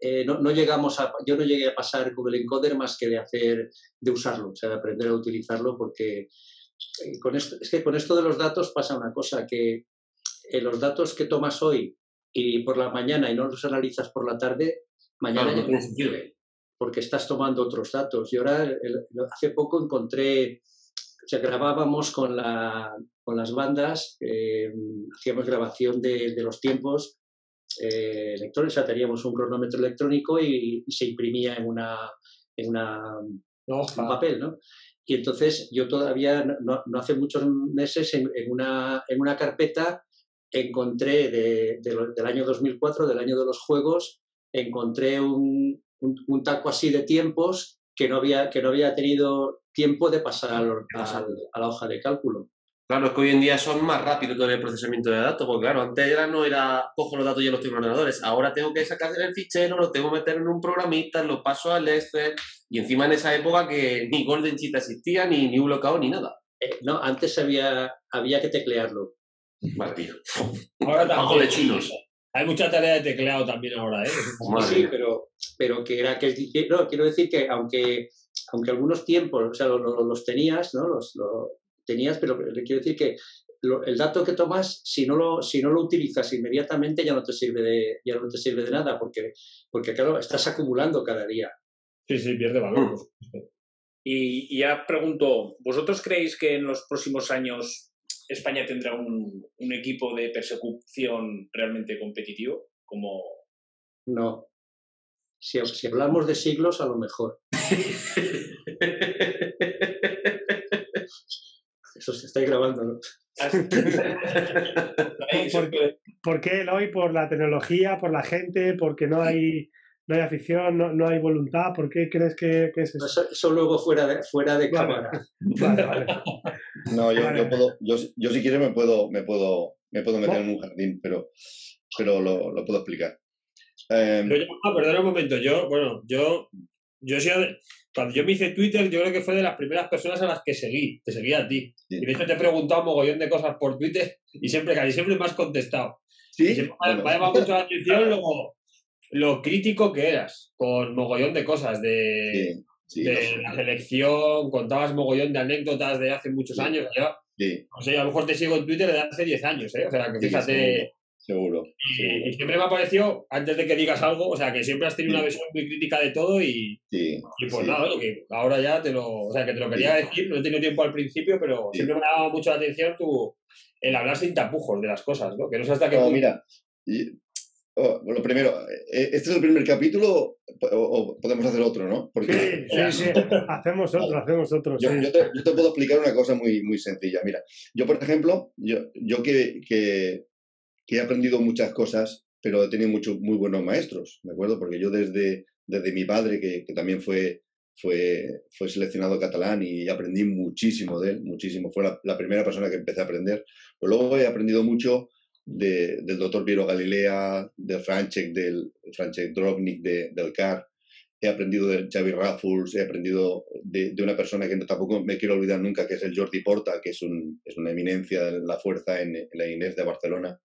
eh, no, no, llegamos a, yo no llegué a pasar con el encoder más que de hacer, de usarlo, o sea, de aprender a utilizarlo, porque eh, con esto, es que con esto de los datos pasa una cosa, que eh, los datos que tomas hoy y por la mañana y no los analizas por la tarde, mañana ya no porque estás tomando otros datos. Y ahora, hace poco encontré, o sea, grabábamos con, la, con las bandas, hacíamos grabación de, de los tiempos eh, lectores, o sea, teníamos un cronómetro electrónico y, se imprimía en una, en una un papel, ¿no? Y entonces yo todavía, no, no hace muchos meses, en, una, en una carpeta encontré de, del año 2004, del año de los juegos, encontré un, un, taco así de tiempos que no había, que no había tenido tiempo de pasar a la hoja de cálculo. Claro, es que hoy en día son más rápidos todo el procesamiento de datos, porque claro, antes era, no era cojo los datos y los tengo en ordenadores, ahora tengo que sacar el fichero, lo tengo que meter en un programista, lo paso al Excel, y encima en esa época que ni Golden Sheet existía, ni, ni bloqueado, ni nada. Eh, no, antes había, había que teclearlo. Vale, tío. Ahora también. de chinos. Hay mucha tarea de tecleado también ahora, ¿eh? Sí, pero, pero que era que... No, quiero decir que aunque, aunque algunos tiempos, o sea, los, tenías, ¿no? Los, tenías, pero le quiero decir que el dato que tomas, si no, lo, si no lo utilizas inmediatamente, ya no te sirve de, ya no te sirve de nada, porque, porque claro, estás acumulando cada día. Sí, sí, pierde valor. Y, ya pregunto, ¿vosotros creéis que en los próximos años España tendrá un, un equipo de persecución realmente competitivo? Como... No. Si, si hablamos de siglos, a lo mejor. [LAUGHS] Eso se está grabando, ¿no? [LAUGHS] ¿Por, qué, Eloy? ¿Por la tecnología? ¿Por la gente? ¿Porque no hay, no hay afición? No, hay voluntad? ¿Por qué crees que, es eso? eso? luego fuera de, fuera de cámara. [LAUGHS] Vale, vale. No, yo, yo, puedo, yo, yo, si quieres me puedo, me puedo, me puedo meter en un jardín, pero, pero lo, lo puedo explicar. Eh, perdona un momento, yo, bueno, yo, yo sí, cuando yo me hice Twitter, yo creo que fue de las primeras personas a las que seguí, te seguía a ti. Y de hecho te he preguntado un mogollón de cosas por Twitter y siempre, casi siempre me has contestado. Sí. me ha llamado mucho la atención lo, lo, crítico que eras con mogollón de cosas, de, de la selección, contabas mogollón de anécdotas de hace muchos años. Yo, o sea, a lo mejor te sigo en Twitter de hace 10 años, ¿eh? O sea, que fíjate Seguro. Y, siempre me ha parecido, antes de que digas algo, o sea, que siempre has tenido una visión muy crítica de todo y, y pues nada, que ahora ya te lo, o sea, que te lo quería decir, no he tenido tiempo al principio, pero siempre me ha dado mucho la atención tu, el hablar sin tapujos de las cosas, ¿no? Que no sé hasta qué punto... mira, oh, lo primero, eh, este es el primer capítulo o, podemos hacer otro, ¿no? Porque, sí, sí, sí, hacemos otro, hacemos otro. Yo, yo, te, yo, te, puedo explicar una cosa muy, muy sencilla. Mira, yo, por ejemplo, yo, yo que, que que he aprendido muchas cosas, pero he tenido muchos muy buenos maestros, ¿de acuerdo? Porque yo desde, desde mi padre, que, que también fue, fue, fue seleccionado catalán y aprendí muchísimo de él, muchísimo. Fue la, la primera persona que empecé a aprender. Pero luego he aprendido mucho de, del doctor Piero Galilea, de Franchek, del Franchek Drobnik, de, del CAR. He aprendido de Xavi Raffles, he aprendido de, una persona que tampoco me quiero olvidar nunca, que es el Jordi Porta, que es, un, es una eminencia de la fuerza en, la Inés de Barcelona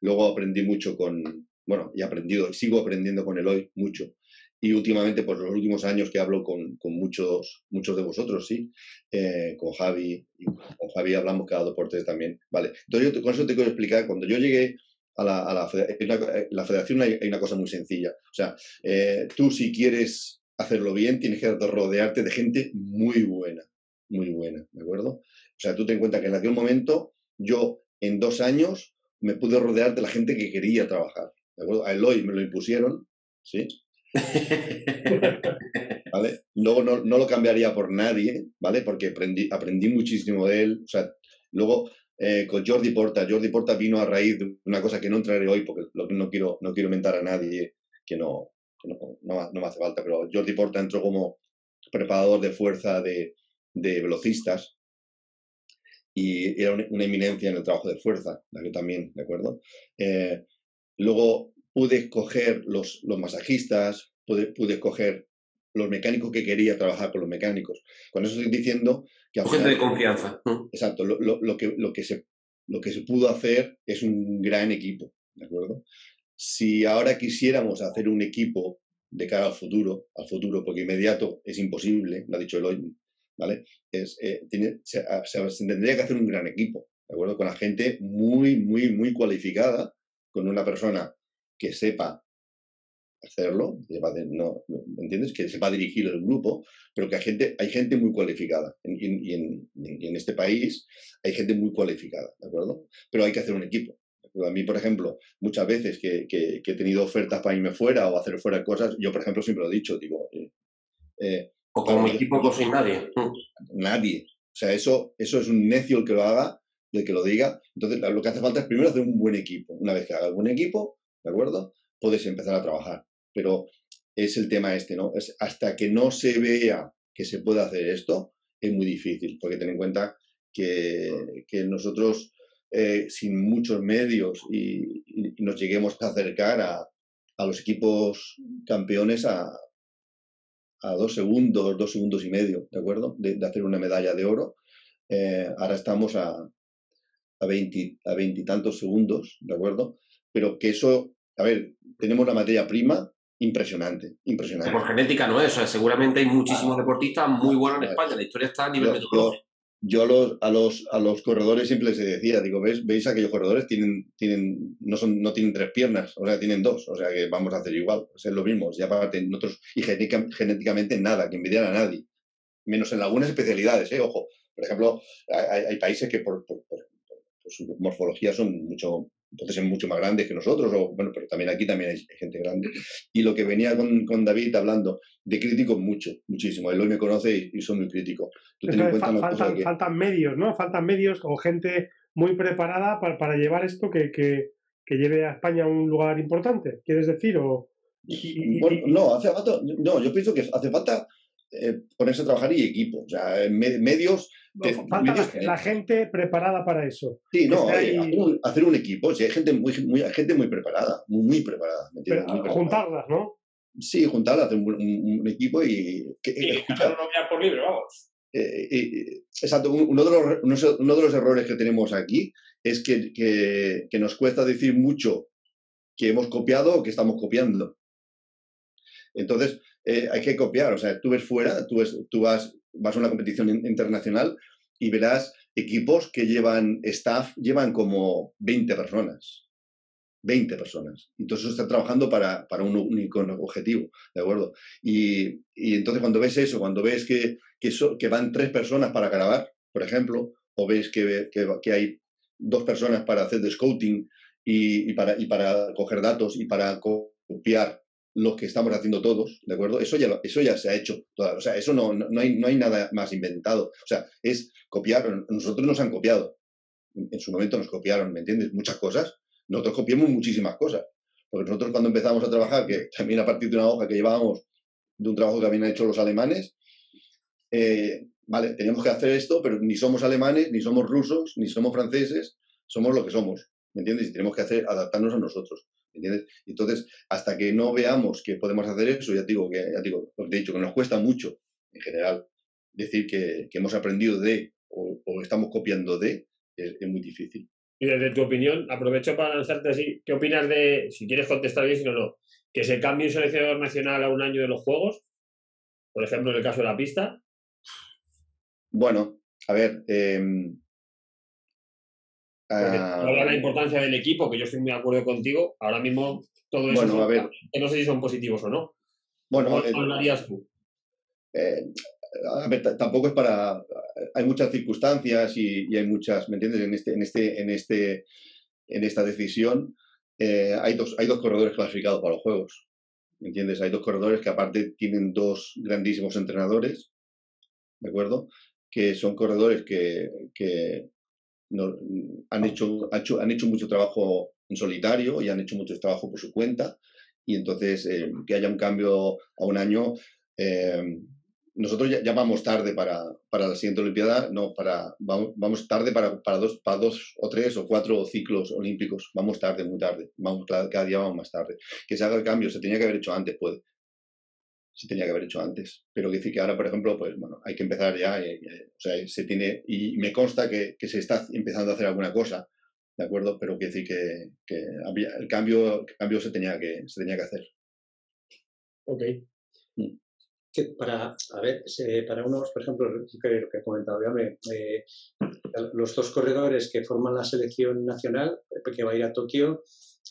Luego aprendí mucho con, bueno, y aprendido, sigo aprendiendo con Eloy mucho. Y últimamente, por los últimos años que hablo con, con muchos, muchos de vosotros, sí, eh, con Javi, con Javi hablamos cada dos por tres también, ¿vale? Entonces, yo, con eso te quiero explicar, cuando yo llegué a la, a la, la federación hay, una cosa muy sencilla. O sea, eh, tú si quieres hacerlo bien, tienes que rodearte de gente muy buena, muy buena, ¿de acuerdo? O sea, tú ten en cuenta que en aquel momento yo en dos años me pude rodear de la gente que quería trabajar. ¿de acuerdo? A Eloy me lo impusieron, ¿sí? [LAUGHS] ¿Vale? Luego no, no, lo cambiaría por nadie, ¿vale? Porque aprendí, aprendí muchísimo de él. O sea, luego eh, con Jordi Porta. Jordi Porta vino a raíz de una cosa que no entraré hoy porque lo que no quiero, no quiero mentar a nadie que no, no, no, me hace falta, pero Jordi Porta entró como preparador de fuerza de, de velocistas y era una eminencia en el trabajo de fuerza, la que también, ¿de acuerdo? Eh, luego pude escoger los, los masajistas, pude, pude escoger los mecánicos que quería trabajar con los mecánicos. Con eso estoy diciendo que... Gente de confianza. Exacto, lo, lo, que, lo, que se, lo que se pudo hacer es un gran equipo, ¿de acuerdo? Si ahora quisiéramos hacer un equipo de cara al futuro, al futuro, porque inmediato es imposible, lo ha dicho Eloy, ¿vale? Es, eh, se, se, tendría que hacer un gran equipo, ¿de acuerdo? Con la gente muy, muy, muy cualificada, con una persona que sepa hacerlo, no, ¿entiendes? Que sepa dirigir el grupo, pero que hay gente, hay gente muy cualificada. Y, en, este país hay gente muy cualificada, ¿de acuerdo? Pero hay que hacer un equipo. A mí, por ejemplo, muchas veces que, que, he tenido ofertas para irme fuera o hacer fuera cosas, yo, por ejemplo, siempre lo he dicho, digo... Eh, eh o como equipo pues sin nadie. Nadie. O sea, eso, eso es un necio el que lo haga, el que lo diga. Entonces, lo que hace falta es primero hacer un buen equipo. Una vez que haga un buen equipo, ¿de acuerdo? Puedes empezar a trabajar pero es el tema este, ¿no? Es hasta que no se vea que se puede hacer esto, es muy difícil, porque ten en cuenta que, que nosotros, eh, sin muchos medios y, nos lleguemos a acercar a, a los equipos campeones a, a, dos segundos, dos segundos y medio, ¿de acuerdo? De, hacer una medalla de oro. Eh, ahora estamos a, a, 20, a veintitantos segundos, ¿de acuerdo? Pero que eso, a ver, tenemos la materia prima, impresionante, impresionante. Por genética no es, o sea, seguramente hay muchísimos deportistas muy buenos en España, la historia está a nivel metodológico. Yo a los, a los, a los corredores siempre les decía, digo, ¿ves? ¿Veis aquellos corredores? Tienen, tienen, no, son, no tienen tres piernas, o sea, tienen dos, o sea que vamos a hacer igual, es lo mismo, ya aparte nosotros, y genéticamente nada, que envidiar a nadie, menos en algunas especialidades, ¿eh? ojo, por ejemplo, hay, hay países que por, por, por, su morfología son mucho, entonces es mucho más grandes que nosotros, o, bueno, pero también aquí también hay gente grande. Y lo que venía con, con David hablando de críticos, mucho, muchísimo. Él hoy me conoce y, son muy críticos. faltan, faltan, medios, ¿no? Faltan medios o gente muy preparada para, para llevar esto que, que, que, lleve a España a un lugar importante, ¿quieres decir? O, bueno, no, hace falta, no, yo pienso que hace falta eh, ponerse a trabajar y equipo. O sea, medios. falta la, gente preparada para eso. Sí, no, eh, hacer, un, equipo. Sí, hay gente muy, muy, gente muy preparada, muy, preparada. juntarlas, ¿no? Sí, juntarlas, hacer un, equipo y. Que, y por libre, vamos. Eh, exacto, uno de, los, uno de los errores que tenemos aquí es que, que, que nos cuesta decir mucho que hemos copiado o que estamos copiando. Entonces, eh, hay que copiar. O sea, tú ves fuera, tú, vas, vas a una competición internacional y verás equipos que llevan staff, llevan como 20 personas. 20 personas. Entonces están trabajando para, para un único objetivo, ¿de acuerdo? Y, y, entonces cuando ves eso, cuando ves que, que, van tres personas para grabar, por ejemplo, o ves que, que, hay dos personas para hacer de scouting y, para, y para coger datos y para copiar lo que estamos haciendo todos, ¿de acuerdo? Eso ya, eso ya se ha hecho. o sea, eso no, no, hay, no hay nada más inventado. O sea, es copiar. Nosotros nos han copiado. En su momento nos copiaron, ¿me entiendes? Muchas cosas. Nosotros copiamos muchísimas cosas. Porque nosotros cuando empezamos a trabajar, que también a partir de una hoja que llevábamos, de un trabajo que habían hecho los alemanes, eh, vale, teníamos que hacer esto, pero ni somos alemanes, ni somos rusos, ni somos franceses, somos lo que somos, ¿me entiendes? Y tenemos que hacer, adaptarnos a nosotros. ¿Entiendes? Entonces, hasta que no veamos que podemos hacer eso, ya digo que, ya digo, he dicho que nos cuesta mucho, en general, decir que, que hemos aprendido de o, estamos copiando de, es, muy difícil. Y desde tu opinión, aprovecho para lanzarte así, ¿qué opinas de, si quieres contestar bien, si no, no, que se cambie un seleccionador nacional a un año de los Juegos? Por ejemplo, en el caso de la pista. Bueno, a ver, eh, habla de la importancia del equipo, que yo estoy muy de acuerdo contigo. Ahora mismo todo eso bueno, a ver, que no sé si son positivos o no. Bueno, ¿Cómo eh, hablarías tú? Eh, a ver, tampoco es para. Hay muchas circunstancias y, hay muchas, ¿me entiendes? En este, en este, en este, en esta decisión eh, hay dos, hay dos corredores clasificados para los juegos. ¿Me entiendes? Hay dos corredores que aparte tienen dos grandísimos entrenadores, ¿de acuerdo? Que son corredores que, que no, han, hecho, han hecho mucho trabajo en solitario y han hecho mucho trabajo por su cuenta y entonces eh, que haya un cambio a un año. Eh, nosotros ya, vamos tarde para, para, la siguiente Olimpiada, no, para, vamos, vamos tarde para, para, dos, para dos o tres o cuatro ciclos olímpicos, vamos tarde, muy tarde, vamos, cada, día vamos más tarde. Que se haga el cambio, se tenía que haber hecho antes, puede. Se tenía que haber hecho antes. Pero que decir que ahora, por ejemplo, pues bueno, hay que empezar ya, eh, o sea, se tiene, y me consta que, que se está empezando a hacer alguna cosa, ¿de acuerdo? Pero que decir que, que el, cambio, el cambio se tenía que, se tenía que hacer. Ok. Mm. Que para, a ver, para unos, por ejemplo, que, que he comentado ya, eh, los dos corredores que forman la selección nacional, que va a ir a Tokio,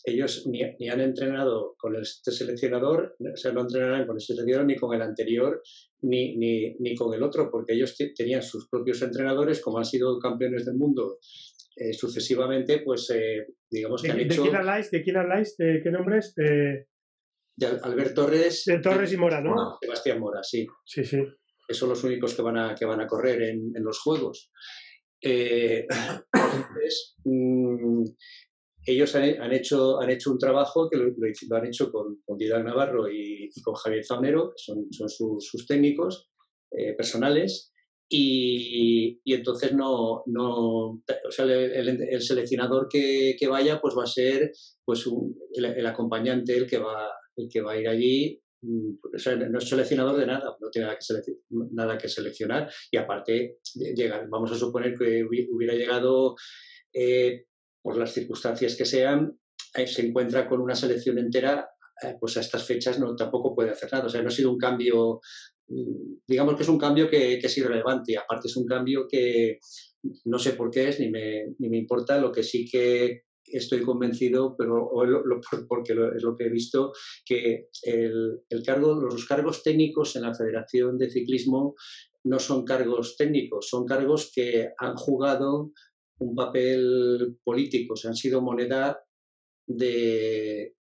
ellos ni, ni, han entrenado con este seleccionador, o sea, no entrenarán con este seleccionador ni con el anterior, ni, ni, ni con el otro, porque ellos tenían sus propios entrenadores, como han sido campeones del mundo eh, sucesivamente, pues eh, digamos que han hecho... ¿De quién habláis? ¿De quién habláis? ¿De qué nombres? De, de Albert Torres... De Torres y Mora, ¿no? Sebastián Mora, sí. Sí, sí. Que son los únicos que van a, que van a correr en, en los Juegos. Eh, [COUGHS] entonces, mmm, ellos han, han, hecho, han hecho un trabajo que lo, lo, han hecho con, con Navarro y, y, con Javier Zaunero, que son, son sus, sus técnicos eh, personales, y, y, entonces no, no o sea, el, el, el seleccionador que, que, vaya pues va a ser pues un, el, el, acompañante el que va el que va a ir allí mm, o sea, no es seleccionador de nada no tiene nada que, nada que seleccionar y aparte llegar, vamos a suponer que hubiera llegado eh, por las circunstancias que sean eh, se encuentra con una selección entera eh, pues a estas fechas no tampoco puede hacer nada o sea no ha sido un cambio digamos que es un cambio que, es irrelevante. Aparte es un cambio que no sé por qué es, ni me, ni me importa. Lo que sí que estoy convencido, pero lo, porque es lo que he visto, que el, el, cargo, los cargos técnicos en la Federación de Ciclismo no son cargos técnicos, son cargos que han jugado un papel político, o sea, han sido moneda de,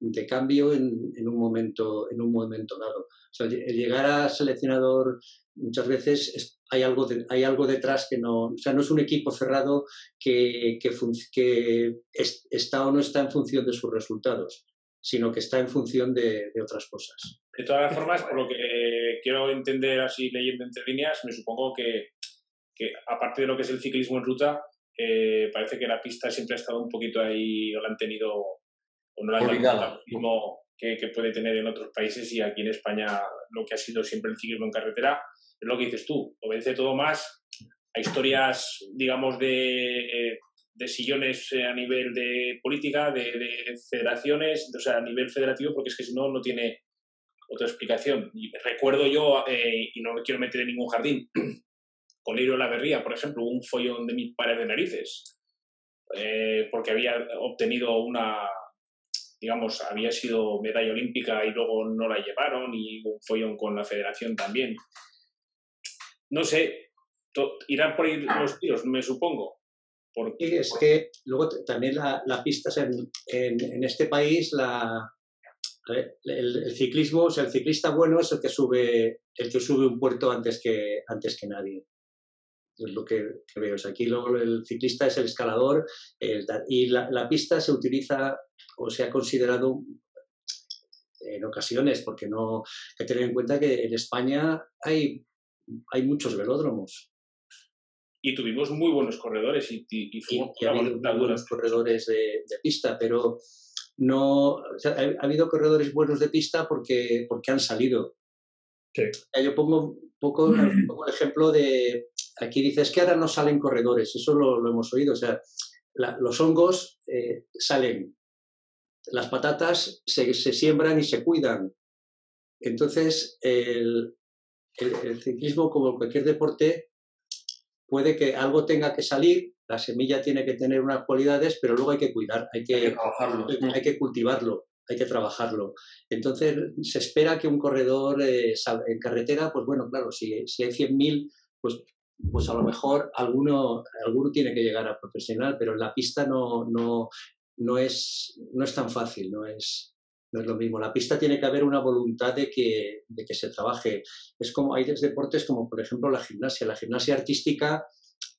de cambio en, en, un momento, en un momento dado. O sea, llegar a seleccionador muchas veces es, hay, algo hay algo detrás que no, o sea, no es un equipo cerrado que, que, es, está o no está en función de sus resultados, sino que está en función de, de otras cosas. De todas formas, por lo que quiero entender así leyendo entre líneas, me supongo que, que aparte de lo que es el ciclismo en ruta, eh, parece que la pista siempre ha estado un poquito ahí, o la han tenido, o no la han tenido que, que, puede tener en otros países y aquí en España lo que ha sido siempre el ciclismo en carretera es lo que dices tú, obedece todo más a historias, digamos, de, de sillones a nivel de política, de, de, federaciones, o sea, a nivel federativo, porque es que si no, no tiene otra explicación. Y recuerdo yo, eh, y no quiero meter en ningún jardín, con Leiro Laverría, por ejemplo, un follón de mis pares de narices, eh, porque había obtenido una, digamos, había sido medalla olímpica y luego no la llevaron y un follón con la federación también. No sé, irán por ahí los tiros, me supongo. Porque, sí, es que luego también la, la pista en, en, en, este país, la, el, el, ciclismo, o sea, el ciclista bueno es el que sube, el que sube un puerto antes que, antes que nadie. Es lo que, que veo. O sea, aquí luego el ciclista es el escalador el, y la, la, pista se utiliza o se ha considerado en ocasiones, porque no hay que tener en cuenta que en España hay, hay muchos velódromos. Y tuvimos muy buenos corredores y, y, y, y ha habido muy buenos corredores de, de, pista, pero no o sea, ha, ha, habido corredores buenos de pista porque, porque han salido. Sí. Yo pongo un poco [CLEARS THROAT] pongo el ejemplo de, aquí dices que ahora no salen corredores, eso lo, lo hemos oído, o sea, la, los hongos eh, salen, las patatas se, se, siembran y se cuidan. Entonces, el, el, el, ciclismo, como cualquier deporte, puede que algo tenga que salir, la semilla tiene que tener unas cualidades, pero luego hay que cuidar, hay que, hay que, hay que cultivarlo, hay que trabajarlo. Entonces, se espera que un corredor eh, en carretera, pues bueno, claro, si, si hay 100.000, pues pues a lo mejor alguno, alguno tiene que llegar a profesional, pero en la pista no, no, no, es, no es tan fácil, no es, no es lo mismo. La pista tiene que haber una voluntad de que, de que se trabaje. Es como hay deportes como por ejemplo la gimnasia. La gimnasia artística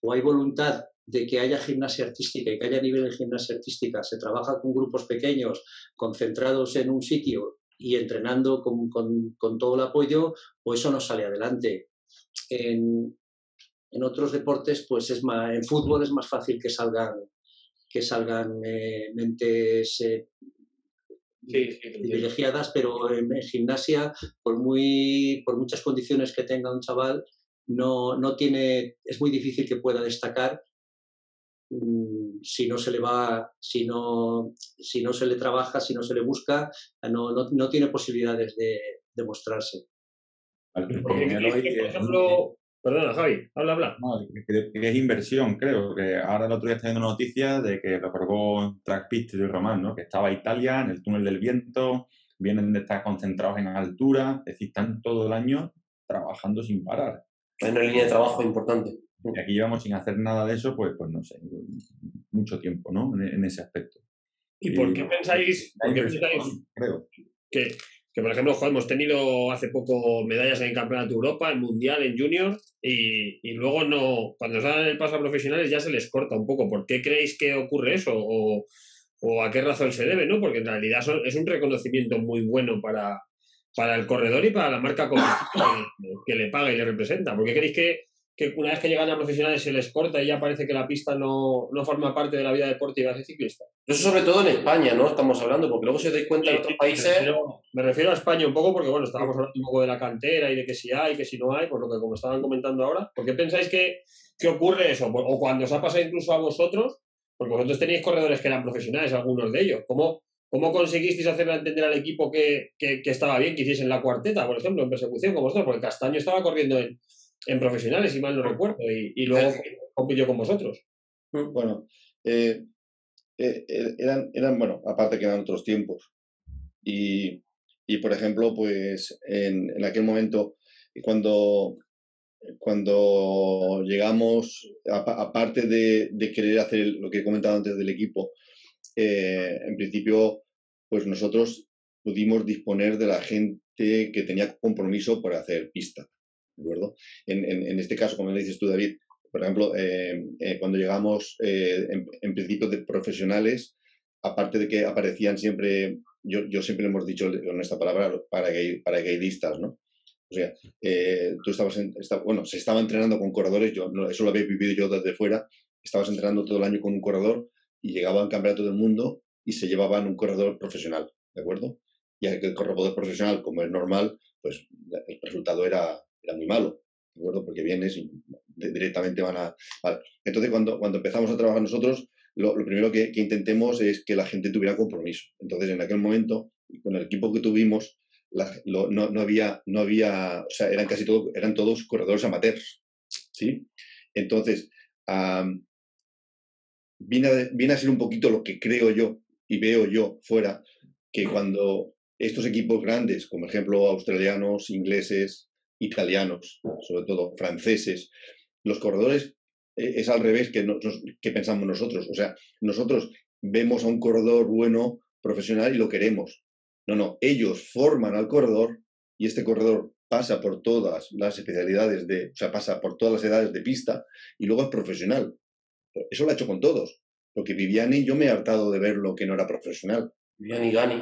o hay voluntad de que haya gimnasia artística y que haya nivel de gimnasia artística, se trabaja con grupos pequeños, concentrados en un sitio y entrenando con, con, todo el apoyo, pues eso no sale adelante. En, en, otros deportes, pues es más, en fútbol es más fácil que salgan, que salgan eh, mentes eh, privilegiadas, pero en, gimnasia, por, muy, por muchas condiciones que tenga un chaval, no, no tiene, es muy difícil que pueda destacar mm, si no se le va, si no, si no se le trabaja, si no se le busca, no, no, no tiene posibilidades de, de mostrarse. Perdona, Javi, habla, habla. que, es inversión, creo. Que ahora el otro día está viendo noticias de que lo probó Trackpist y Román, ¿no? Que estaba Italia en el túnel del viento, vienen de estar concentrados en altura, es decir, están todo el año trabajando sin parar. Hay una línea de trabajo importante. Y aquí llevamos sin hacer nada de eso, pues, pues no sé, mucho tiempo, ¿no? En, ese aspecto. ¿Y, por qué pensáis, por qué pensáis creo. que que por ejemplo, hemos tenido hace poco medallas en el Campeonato de Europa, en Mundial, en Junior, y, luego no, cuando salen el paso a profesionales ya se les corta un poco. ¿Por qué creéis que ocurre eso? ¿O, a qué razón se debe? ¿no? Porque en realidad es un reconocimiento muy bueno para, para el corredor y para la marca que, le paga y le representa. ¿Por qué creéis que, que una vez que llegan a profesionales se les corta y ya parece que la pista no, no forma parte de la vida deportiva de ciclista. Eso sobre todo en España, ¿no? Estamos hablando, porque luego se dais cuenta en otros países... Me refiero, a España un poco porque, bueno, estábamos hablando un poco de la cantera y de que si hay, que si no hay, por lo que como estaban comentando ahora. ¿Por qué pensáis que, que ocurre eso? O cuando os ha pasado incluso a vosotros, porque vosotros tenéis corredores que eran profesionales, algunos de ellos. ¿Cómo, cómo conseguisteis hacerle entender al equipo que, que, que estaba bien que hiciesen la cuarteta, por ejemplo, en persecución como vosotros? Porque Castaño estaba corriendo en en profesionales, si mal no recuerdo, y, luego compitió con vosotros. Bueno, eh, eh, eh, eran, eran, bueno, aparte que eran otros tiempos. Y, y por ejemplo, pues en, en, aquel momento, cuando, cuando llegamos, aparte de, de, querer hacer lo que he comentado antes del equipo, en principio, pues nosotros pudimos disponer de la gente que tenía compromiso por hacer pista. ¿De acuerdo? En, en, este caso, como dices tú, David, por ejemplo, eh, eh, cuando llegamos eh, en, principio de profesionales, aparte de que aparecían siempre, yo, yo siempre hemos dicho con esta palabra, para paracaidistas, ¿no? O sea, tú estabas, en, bueno, se estaba entrenando con corredores, yo no, eso lo había vivido yo desde fuera, estabas entrenando todo el año con un corredor y llegaban campeonato del mundo y se llevaban un corredor profesional, ¿de acuerdo? Y el corredor profesional, como es normal, pues el resultado era, era muy malo, ¿de acuerdo? Porque vienes y directamente van a... Entonces, cuando, cuando empezamos a trabajar nosotros, lo, primero que, intentemos es que la gente tuviera compromiso. Entonces, en aquel momento, con el equipo que tuvimos, no, no, había, no había, o sea, eran casi todos, eran todos corredores amateurs, ¿sí? Entonces, viene, a, viene a ser un poquito lo que creo yo y veo yo fuera, que cuando estos equipos grandes, como ejemplo australianos, ingleses, italianos, sobre todo franceses. Los corredores eh, es al revés que, que pensamos nosotros. O sea, nosotros vemos a un corredor bueno, profesional y lo queremos. No, no, ellos forman al corredor y este corredor pasa por todas las especialidades de, o sea, pasa por todas las edades de pista y luego es profesional. Eso lo ha hecho con todos, porque Viviani yo me he hartado de ver lo que no era profesional. Viviani Gani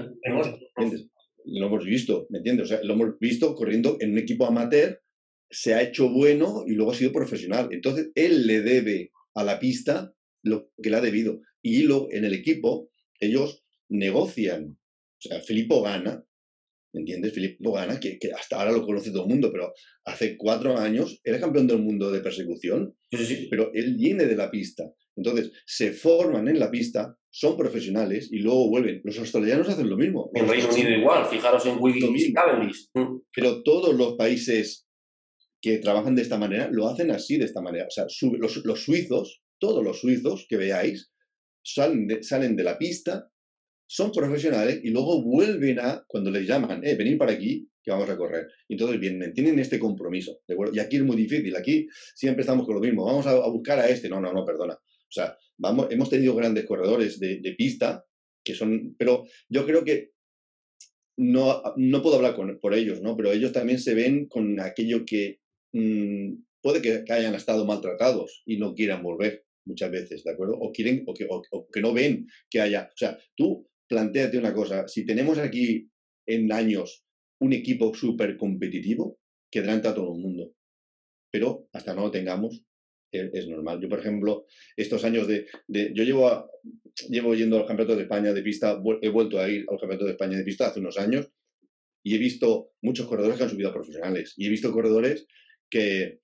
lo hemos visto, ¿me entiendes? O sea, lo hemos visto corriendo en un equipo amateur, se ha hecho bueno y luego ha sido profesional. Entonces, él le debe a la pista lo que le ha debido. Y lo, en el equipo, ellos negocian. O sea, Filippo gana, ¿me entiendes? Filippo gana, que, que, hasta ahora lo conoce todo el mundo, pero hace cuatro años era campeón del mundo de persecución, sí, sí. pero él viene de la pista. Entonces, se forman en la pista, son profesionales y luego vuelven. Los australianos hacen lo mismo. En Reino Unido igual, fijaros en Wiggins y Cavendish. Mm. Pero todos los países que trabajan de esta manera lo hacen así, de esta manera. O sea, los, los suizos, todos los suizos que veáis, salen de, salen de la pista, son profesionales y luego vuelven a, cuando les llaman, eh, venir para aquí, que vamos a correr. Entonces vienen, tienen este compromiso, ¿de acuerdo? Y aquí es muy difícil, aquí siempre estamos con lo mismo, vamos a, a buscar a este, no, no, no, perdona. O sea, vamos, hemos tenido grandes corredores de, pista, que son, pero yo creo que no, no puedo hablar con, por ellos, ¿no? Pero ellos también se ven con aquello que mm, puede que, hayan estado maltratados y no quieran volver, muchas veces, ¿de acuerdo? O quieren, o que, o que no ven que haya. O sea, tú planteate una cosa, si tenemos aquí en años un equipo súper competitivo, que adelanta a todo el mundo. Pero hasta no lo tengamos, es, normal. Yo, por ejemplo, estos años de... yo llevo, llevo yendo al Campeonato de España de pista, he vuelto a ir al Campeonato de España de pista hace unos años y he visto muchos corredores que han subido a profesionales. Y he visto corredores que,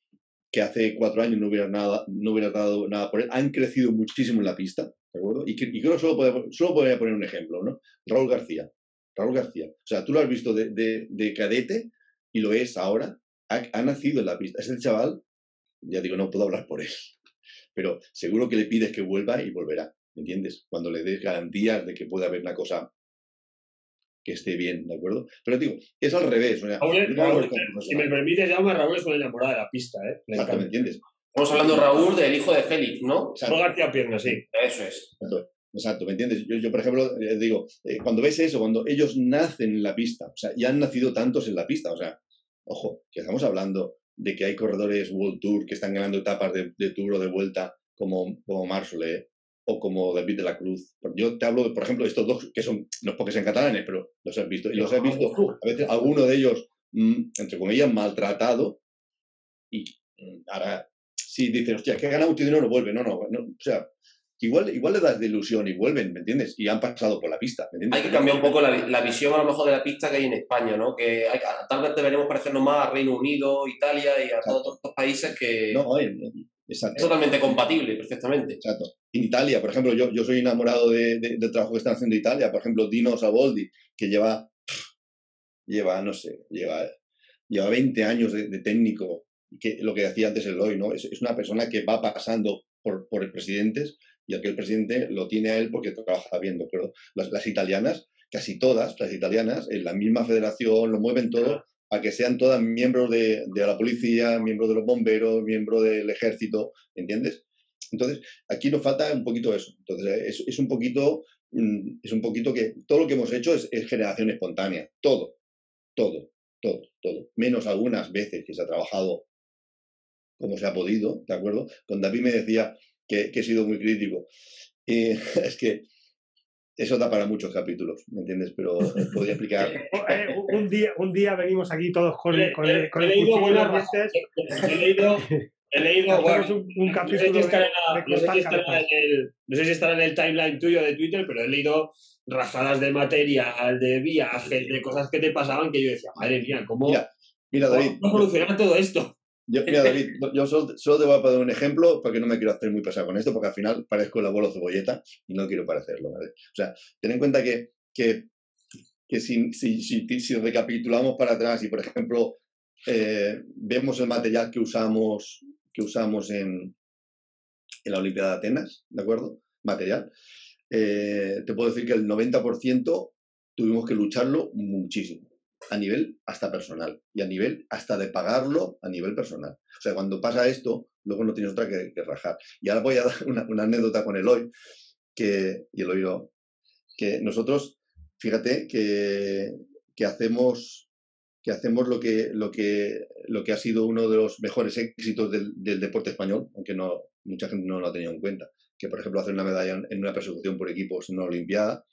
que hace cuatro años no hubieran, nada, no hubiera dado nada por él. Han crecido muchísimo en la pista, ¿de acuerdo? Y, creo que solo, podría poner un ejemplo, ¿no? Raúl García. Raúl García. O sea, tú lo has visto de, de, cadete y lo es ahora. Ha, nacido en la pista. Es el chaval, ya digo, no puedo hablar por él, pero seguro que le pides que vuelva y volverá. ¿Me entiendes? Cuando le des garantías de que puede haber una cosa que esté bien, ¿de acuerdo? Pero digo, es al revés. si me permites, llama Raúl es una enamorada de la pista, ¿eh? ¿me entiendes? Estamos hablando, Raúl, del hijo de Félix, ¿no? Raúl García Pierna, sí. Eso es. Exacto, ¿me entiendes? Yo, por ejemplo, eh, digo, eh, cuando ves eso, cuando ellos nacen en la pista, o sea, ya han nacido tantos en la pista, o sea, ojo, que estamos hablando de que hay corredores World Tour que están ganando etapas de, de Tour o de vuelta como, como Marsole o como David de la Cruz. Yo te hablo, por ejemplo, de estos dos, que son, no es porque sean catalanes, pero los has visto. Y los has visto, a veces, alguno de ellos, mm, entre comillas, maltratado, y mm, ahora, si dices, hostia, que ha ganado un dinero, no vuelve. No, no, no, o sea, igual, igual le das de ilusión y vuelven, ¿me entiendes? Y han pasado por la pista, ¿me entiendes? Hay que cambiar un poco la, visión a lo mejor de la pista que hay en España, ¿no? Que hay, tal vez deberíamos parecernos más a Reino Unido, Italia y a todos estos países que... No, oye, es totalmente compatible, perfectamente. Exacto. En Italia, por ejemplo, yo, yo soy enamorado de, del trabajo que están haciendo Italia. Por ejemplo, Dino Saboldi, que lleva, lleva no sé, lleva, lleva 20 años de, técnico, que lo que decía antes Eloy, ¿no? Es, es una persona que va pasando por, por presidentes y aquel presidente lo tiene a él porque trabaja bien, pero las, las italianas, casi todas las italianas, en la misma federación, lo mueven todo a que sean todas miembros de, de, la policía, miembros de los bomberos, miembros del ejército, ¿entiendes? Entonces, aquí nos falta un poquito eso. Entonces, es, un poquito, mm, es un poquito que todo lo que hemos hecho es, es, generación espontánea, todo, todo, todo, todo, menos algunas veces que se ha trabajado como se ha podido, ¿de acuerdo? Con David me decía que, que he sido muy crítico. Y [LAUGHS] es que eso da para muchos capítulos, ¿me entiendes? Pero podría explicar. Eh, un, día, un día venimos aquí todos con, el, con, el, con he, leído buenas, he leído, he leído un, un, capítulo no sé, si no, sé si estará en el, no sé si estará en el timeline tuyo de Twitter, pero he leído rajadas de materia, de viaje, de cosas que te pasaban que yo decía, madre mía, ¿cómo, mira, mira David, ¿cómo solucionar todo esto? Yo, mira, [LAUGHS] David, yo solo, te voy a poner un ejemplo porque no me quiero hacer muy pesado con esto, porque al final parezco el abuelo cebolleta y no quiero parecerlo, ¿vale? O sea, ten en cuenta que, que, que si, si, si, recapitulamos para atrás y, por ejemplo, eh, vemos el material que usamos, que usamos en, en la Olimpiada de Atenas, ¿de acuerdo? Material. Eh, te puedo decir que el 90% tuvimos que lucharlo muchísimo a nivel hasta personal y a nivel hasta de pagarlo a nivel personal. O sea, cuando pasa esto, luego no tienes otra que, rajar. Y ahora voy a dar una, anécdota con Eloy, que, y Eloy que nosotros, fíjate, que, que hacemos que hacemos lo que, lo, que, lo que ha sido uno de los mejores éxitos del, del deporte español, aunque no, mucha gente no lo ha tenido en cuenta, que por ejemplo hacer una medalla en una persecución por equipos en una Olimpiada,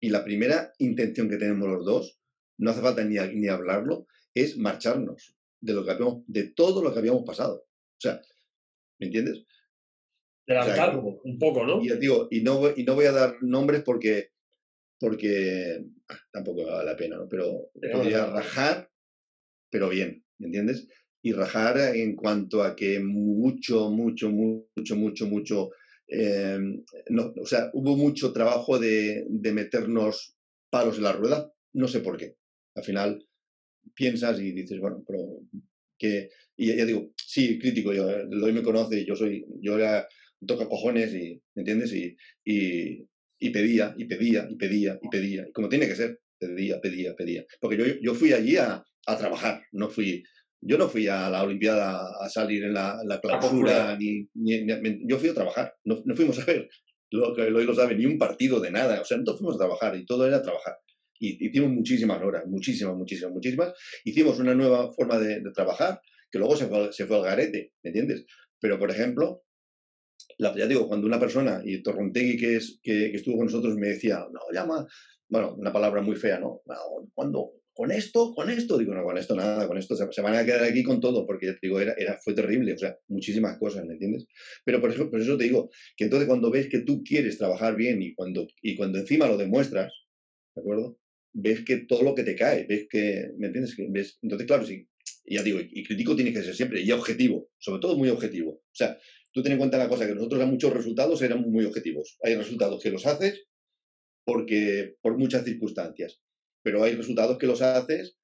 y la primera intención que tenemos los dos no hace falta ni, ni hablarlo, es marcharnos de lo que habíamos, de todo lo que habíamos pasado. O sea, ¿me entiendes? De un poco, ¿no? Y, digo, y, no, y no voy a dar nombres porque, porque ah, tampoco vale la pena, ¿no? Pero podría rajar, pero bien, ¿me entiendes? Y rajar en cuanto a que mucho, mucho, mucho, mucho, mucho, eh, no, o sea, hubo mucho trabajo de, de meternos palos en la rueda, no sé por qué al final piensas y dices, bueno, pero que... Y ya digo, sí, crítico, yo, hoy me conoce, yo soy, yo era toca cojones y, ¿me entiendes? Y, y, pedía, y pedía, y pedía, y pedía, como tiene que ser, pedía, pedía, pedía. Porque yo, yo fui allí a, a trabajar, no fui, yo no fui a la Olimpiada a salir en la, la clausura, ni, yo fui a trabajar, no, no fuimos a ver, lo que hoy lo sabe, ni un partido de nada, o sea, nosotros fuimos a trabajar y todo era trabajar. Y hicimos muchísimas horas, muchísimas, muchísimas, muchísimas. Hicimos una nueva forma de, trabajar que luego se fue, se fue al garete, ¿me entiendes? Pero, por ejemplo, la, ya digo, cuando una persona, y Torrontegui, que, es, que, que estuvo con nosotros, me decía, no, llama, bueno, una palabra muy fea, ¿no? Cuando, con esto, con esto, digo, no, con esto nada, con esto se, van a quedar aquí con todo, porque digo, era, era, fue terrible, o sea, muchísimas cosas, ¿me entiendes? Pero por eso, por eso te digo, que entonces cuando ves que tú quieres trabajar bien y cuando, y cuando encima lo demuestras, ¿de acuerdo? Ves que todo lo que te cae, ves que, ¿me entiendes? ¿Ves? Entonces, claro, sí, ya digo, y crítico tiene que ser siempre, y objetivo, sobre todo muy objetivo. O sea, tú ten en cuenta la cosa, que nosotros a muchos resultados éramos muy objetivos. Hay resultados que los haces porque, por muchas circunstancias, pero hay resultados que los haces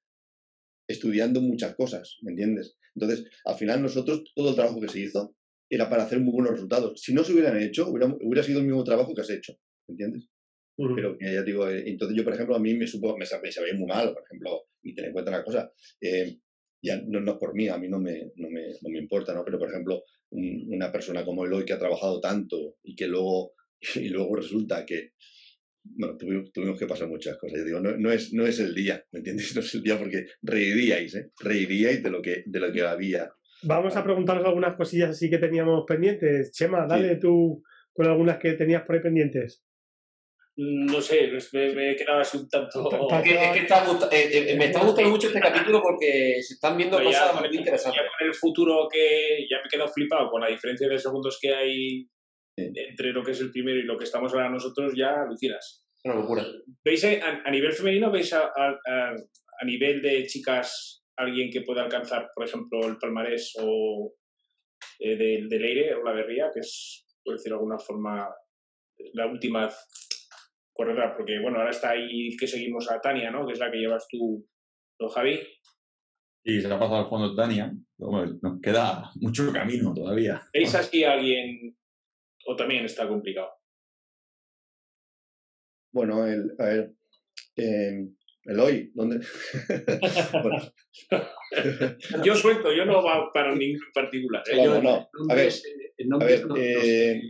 estudiando muchas cosas, ¿me entiendes? Entonces, al final nosotros, todo el trabajo que se hizo era para hacer muy buenos resultados. Si no se hubieran hecho, hubiera, sido el mismo trabajo que has hecho, ¿me entiendes? Pero ya digo, eh, entonces yo, por ejemplo, a mí me, supo, me, sabía muy mal, por ejemplo, y ten en cuenta una cosa, eh, ya no, no por mí, a mí no me, no me, no me importa, ¿no? Pero, por ejemplo, una persona como Eloy que ha trabajado tanto y que luego, [LAUGHS] y luego resulta que, bueno, tuvimos, que pasar muchas cosas. Yo digo, no, no, es, no es el día, ¿me entiendes? [LAUGHS] No es el día porque reiríais, ¿eh? Reiríais de lo que, de lo que había. Vamos a preguntaros algunas cosillas así que teníamos pendientes. Chema, dale tú con algunas que tenías por ahí pendientes. No sé, me, he quedado así un tanto. Es que, está, eh, eh, me está gustando mucho este capítulo porque se están viendo cosas muy interesantes. Ya con el futuro que ya me he quedado flipado con la diferencia de segundos que hay entre lo que es el primero y lo que estamos ahora nosotros, ya alucinas. Una locura. ¿Veis eh, a, nivel femenino, veis a, a, nivel de chicas alguien que pueda alcanzar, por ejemplo, el palmarés o del de Leire o la Berría, que es, por decirlo de alguna forma, la última corredora, porque bueno, ahora está ahí que seguimos a Tania, ¿no? Que es la que llevas tú, ¿no, Javi? Sí, se ha pasado al fondo Tania. nos queda mucho camino todavía. ¿Veis así a alguien o también está complicado? Bueno, el, a ver, eh, el hoy, ¿dónde? [LAUGHS] yo suelto, yo no va para ningún particular. ¿eh? No, no, A ver, a ver eh,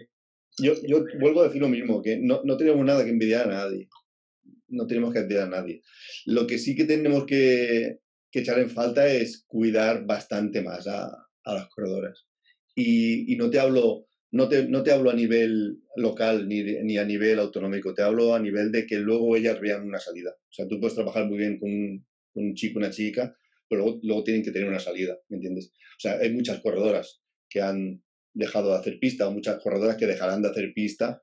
yo, vuelvo a decir lo mismo, que no, no tenemos nada que envidiar a nadie. No tenemos que envidiar a nadie. Lo que sí que tenemos que, que echar en falta es cuidar bastante más a, a las corredoras. Y, y, no te hablo no te, no te hablo a nivel local ni, ni a nivel autonómico, te hablo a nivel de que luego ellas vean una salida. O sea, tú puedes trabajar muy bien con un, un chico, una chica, pero luego, luego, tienen que tener una salida, ¿me entiendes? O sea, hay muchas corredoras que han dejado de hacer pista o muchas corredoras que dejarán de hacer pista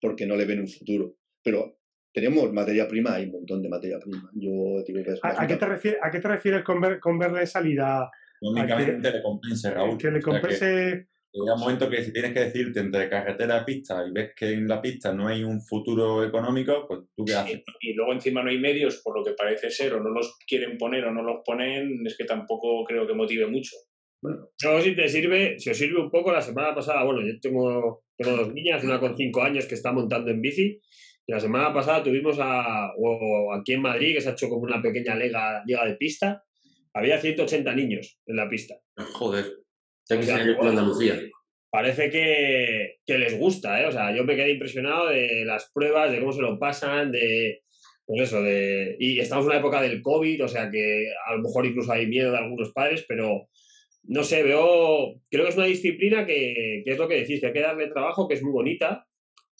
porque no le ven un futuro. Pero tenemos materia prima, hay un montón de materia prima. Yo digo que ¿A, qué te refieres, ¿A qué te refieres con, ver, con verle salida? Únicamente le compense, Raúl. Que le compense... Llega un momento que si tienes que decirte entre carretera y pista y ves que en la pista no hay un futuro económico, pues tú qué haces. Y, luego encima no hay medios, por lo que parece ser, o no los quieren poner o no los ponen, es que tampoco creo que motive mucho. Bueno, si te sirve, si os sirve un poco, la semana pasada, bueno, yo tengo, tengo dos niñas, una con cinco años que está montando en bici, y la semana pasada tuvimos a, o aquí en Madrid, que se ha hecho como una pequeña liga, liga de pista, había 180 niños en la pista. Joder, ya que Andalucía. Parece que, que, les gusta, ¿eh? O sea, yo me quedé impresionado de las pruebas, de cómo se lo pasan, de, pues eso, de... Y estamos en una época del COVID, o sea que a lo mejor incluso hay miedo de algunos padres, pero no sé, veo, creo que es una disciplina que, es lo que decís, que hay que darle trabajo, que es muy bonita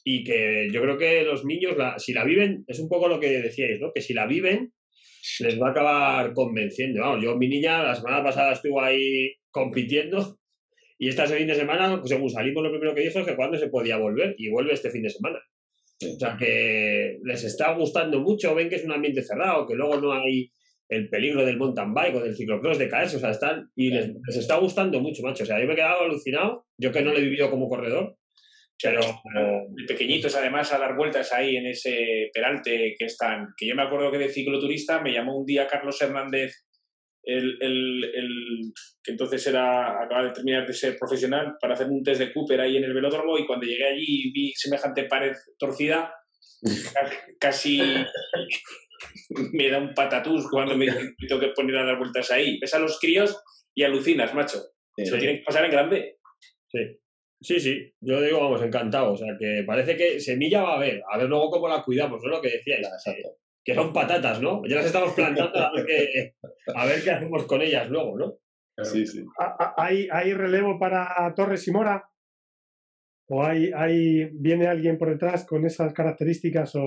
y que yo creo que los niños, si la viven, es un poco lo que decíais, ¿no? Que si la viven, les va a acabar convenciendo. Vamos, yo, mi niña, la semana pasada estuvo ahí compitiendo y este fin de semana, pues, según salimos, lo primero que dijo es que cuando se podía volver y vuelve este fin de semana. O sea, que les está gustando mucho, ven que es un ambiente cerrado, que luego no hay el peligro del mountain bike o del ciclocross de caerse, o sea, están y les, está gustando mucho, macho. O sea, yo me he quedado alucinado, yo que no lo he vivido como corredor, pero pequeñitos además a dar vueltas ahí en ese peralte que están, que yo me acuerdo que de cicloturista me llamó un día Carlos Hernández, el, el, el que entonces era acaba de terminar de ser profesional, para hacer un test de Cooper ahí en el velódromo y cuando llegué allí y vi semejante pared torcida, [LAUGHS] casi [LAUGHS] me da un patatús cuando me [LAUGHS] tengo que poner a dar vueltas ahí. Ves a los críos y alucinas, macho. Se lo tienen que pasar en grande. Sí. Sí, sí, yo digo, vamos, encantado. O sea, que parece que semilla va a haber. A ver luego cómo la cuidamos, ¿no? Lo que decíais. Que, son patatas, ¿no? Ya las estamos plantando a ver, a ver qué hacemos con ellas luego, ¿no? Sí, sí. ¿Hay, ¿Hay relevo para Torres y Mora? o hay, hay, viene alguien por detrás con esas características o,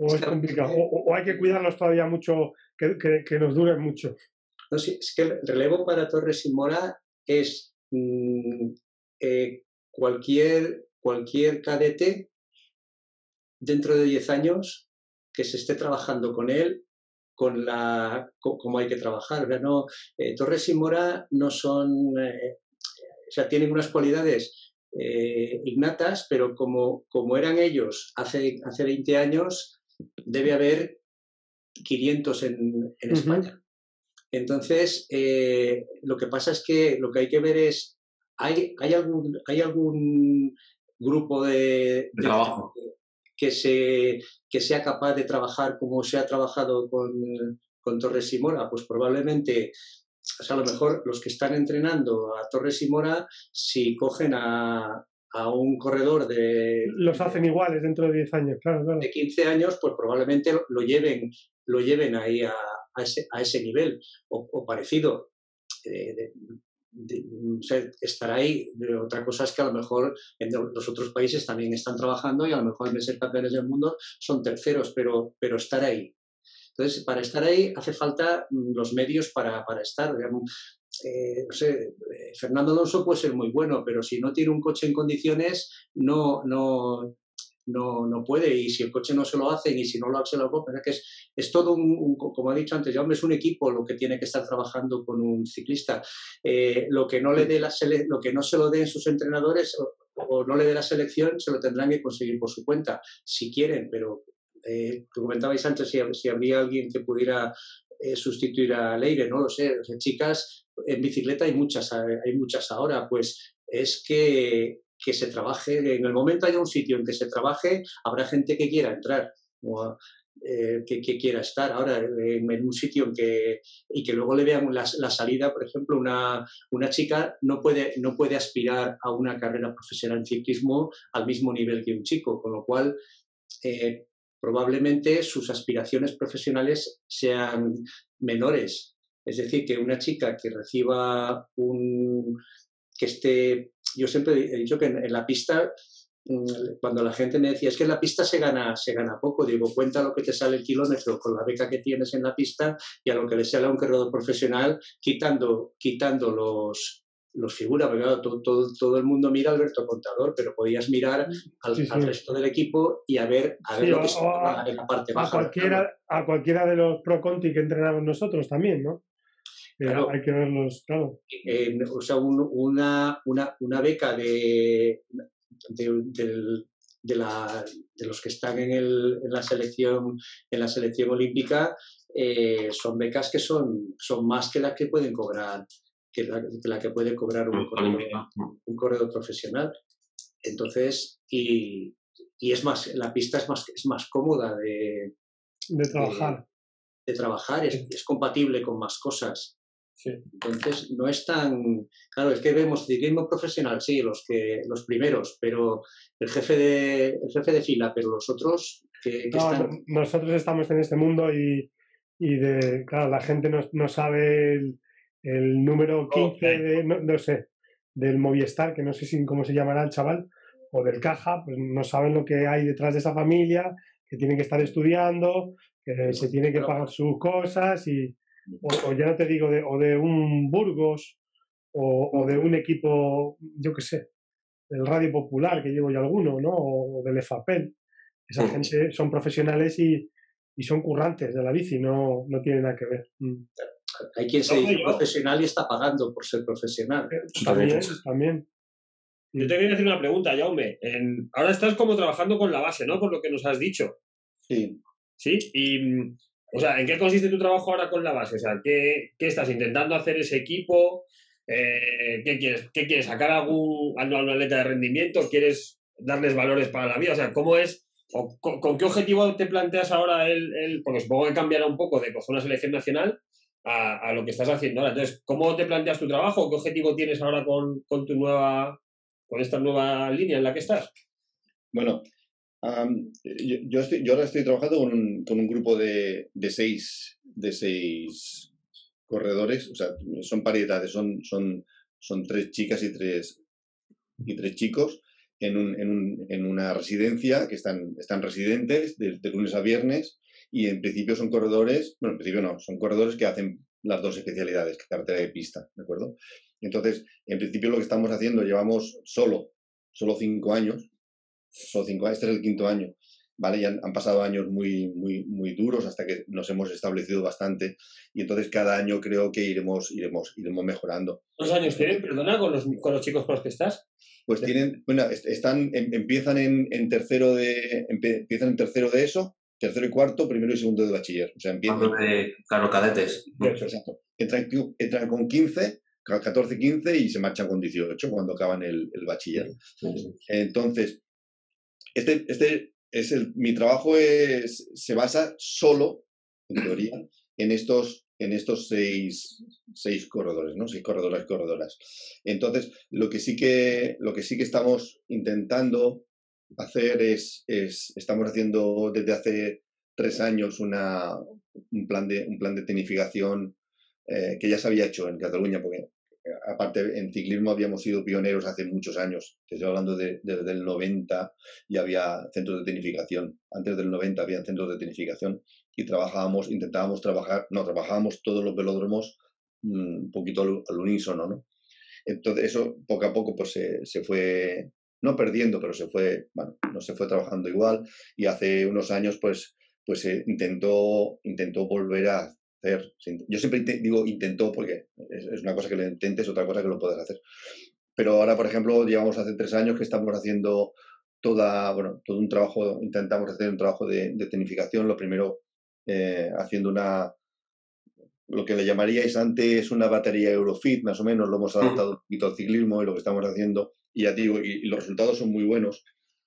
o es complicado, o, hay que cuidarlos todavía mucho, que, que, nos duren mucho. No, sí, es que el relevo para Torres y Mora es mm, eh, cualquier, cualquier cadete dentro de 10 años que se esté trabajando con él con la como hay que trabajar. no, eh, Torres y Mora no son, eh, o sea, tienen unas cualidades eh, innatas, pero como, como eran ellos hace, hace 20 años, debe haber 500 en, España. Entonces, lo que pasa es que lo que hay que ver es, ¿hay, hay, algún, hay algún grupo de, trabajo que, se, que sea capaz de trabajar como se ha trabajado con, con Torres y Mora? Pues probablemente o sea, a lo mejor los que están entrenando a Torres y Mora, si cogen a, a un corredor de... Los hacen iguales dentro de 10 años, claro, claro. De 15 años, pues probablemente lo lleven, lo lleven ahí a, a, ese, a ese, nivel o, parecido. Eh, estar ahí. Otra cosa es que a lo mejor en los otros países también están trabajando y a lo mejor en vez de ser campeones del mundo son terceros, pero, pero estar ahí. Entonces, para estar ahí hace falta mm, los medios para, para estar. Eh, no eh, Fernando Alonso puede ser muy bueno, pero si no tiene un coche en condiciones, no, no, no, no puede. Y si el coche no se lo hacen y si no lo hace la Copa, que es, es todo un, como ha dicho antes, ya es un equipo lo que tiene que estar trabajando con un ciclista. Eh, lo, que no le dé la lo que no se lo den sus entrenadores o, no le dé la selección, se lo tendrán que conseguir por su cuenta, si quieren, pero eh, comentabais antes si, si, habría alguien que pudiera sustituir a Leire, no lo sé. chicas en bicicleta hay muchas, hay muchas ahora, pues es que que se trabaje, en el momento haya un sitio en que se trabaje, habrá gente que quiera entrar. Eh, que, quiera estar ahora en, un sitio en que, y que luego le vean la, salida, por ejemplo, una, una, chica no puede, no puede aspirar a una carrera profesional en ciclismo al mismo nivel que un chico, con lo cual eh, probablemente sus aspiraciones profesionales sean menores. Es decir, que una chica que reciba un, que esté yo siempre he dicho que en, la pista, mm, cuando la gente me decía, es que en la pista se gana, se gana poco, digo, cuenta lo que te sale el kilómetro con la beca que tienes en la pista y a lo que le sale a un corredor profesional, quitando, quitando los, los figuras, porque todo, todo, el mundo mira a Alberto Contador, pero podías mirar al, resto del equipo y a ver, a ver lo que se en la parte baja. Cualquiera, a cualquiera de los Pro Conti que entrenamos nosotros también, ¿no? Hay que verlos, claro. o sea, una, una, una, beca de, de, de, la, de, los que están en, el, en, la selección en la selección olímpica eh, son becas que son, son más que las que pueden cobrar que la, que, la que puede cobrar un corredor, un corredor profesional. Entonces, y, y, es más, la pista es más, es más cómoda de, de trabajar. De, trabajar, es, es, compatible con más cosas. Entonces, no es tan. Claro, es que vemos ciclismo profesional, sí, los, que, los primeros, pero el jefe de, el jefe de fila, pero los otros. Que, Nosotros estamos en este mundo y, y de, claro, la gente no, no sabe el, el número 15 de, no, sé, del Movistar, que no sé si, cómo se llamará el chaval, o del Caja, pues no saben lo que hay detrás de esa familia, que tienen que estar estudiando, que se tiene que pagar sus cosas y o, ya no te digo, de, o de un Burgos, o, de un equipo, yo qué sé, del Radio Popular, que llevo yo alguno, ¿no? O del EFAPEL. Esa gente son profesionales y, y, son currantes de la bici, no, no tienen nada que ver. Mm. Hay quien se dice profesional y está pagando por ser profesional. Eh, también, también. Yo te quería hacer una pregunta, Jaume. ahora estás como trabajando con la base, ¿no? Por lo que nos has dicho. Sí. Sí, y o sea, ¿en qué consiste tu trabajo ahora con la base? O sea, ¿qué, qué estás intentando hacer ese equipo? Eh, ¿qué, quieres, ¿Qué quieres? ¿Sacar algún, alguna atleta de rendimiento? ¿Quieres darles valores para la vida? O sea, ¿cómo es? Con, qué objetivo te planteas ahora el, el, Porque supongo que cambiará un poco de coger una selección nacional a, a, lo que estás haciendo ahora. Entonces, ¿cómo te planteas tu trabajo? ¿Qué objetivo tienes ahora con, con tu nueva. con esta nueva línea en la que estás? Bueno, yo, estoy, yo ahora estoy trabajando con un, grupo de, seis, de seis corredores, o sea, son pariedades, son, son, son tres chicas y tres, y tres chicos, en, un, en, un, en, una residencia que están, están residentes de, de, lunes a viernes y en principio son corredores, bueno, en principio no, son corredores que hacen las dos especialidades, carretera de pista, ¿de acuerdo? Entonces, en principio lo que estamos haciendo, llevamos solo, solo cinco años, solo cinco este es el quinto año, ¿vale? Ya han, han, pasado años muy, muy, muy duros hasta que nos hemos establecido bastante y entonces cada año creo que iremos, iremos, iremos mejorando. ¿Cuántos años tienen, perdona, con los, con los chicos con los que estás? Pues tienen, bueno, están, em, empiezan en, en tercero de, empiezan en tercero de eso, tercero y cuarto, primero y segundo de bachiller. O sea, empiezan. De, claro, cadetes. Exacto. Entran, entran, con 15, 14, 15 y se marchan con 18 cuando acaban el, el bachiller. Entonces, este, este es el, mi trabajo es, se basa solo, en teoría, en estos, en estos seis, seis corredores, ¿no? Seis corredoras y corredoras. Entonces, lo que sí que, lo que, sí que estamos intentando hacer es, es, estamos haciendo desde hace tres años una, un, plan de, un plan de tenificación eh, que ya se había hecho en Cataluña, porque aparte en ciclismo habíamos sido pioneros hace muchos años, estoy hablando de, desde el 90 y había centros de tenificación, antes del 90 había centros de tenificación y trabajábamos, intentábamos trabajar, no, trabajábamos todos los velódromos mm, un poquito al, unísono, ¿no? Entonces eso poco a poco pues se, se fue no perdiendo, pero se fue, bueno, no se fue trabajando igual. Y hace unos años pues, pues intentó, intentó volver a hacer, yo siempre digo intentó porque es, una cosa que lo intentes, otra cosa que lo puedas hacer. Pero ahora, por ejemplo, llevamos hace tres años que estamos haciendo toda, bueno, todo un trabajo, intentamos hacer un trabajo de, de tenificación, lo primero eh, haciendo una, lo que le llamaríais antes una batería Eurofit, más o menos, lo hemos adaptado un poquito al ciclismo y lo que estamos haciendo. Y ya digo, y, y, los resultados son muy buenos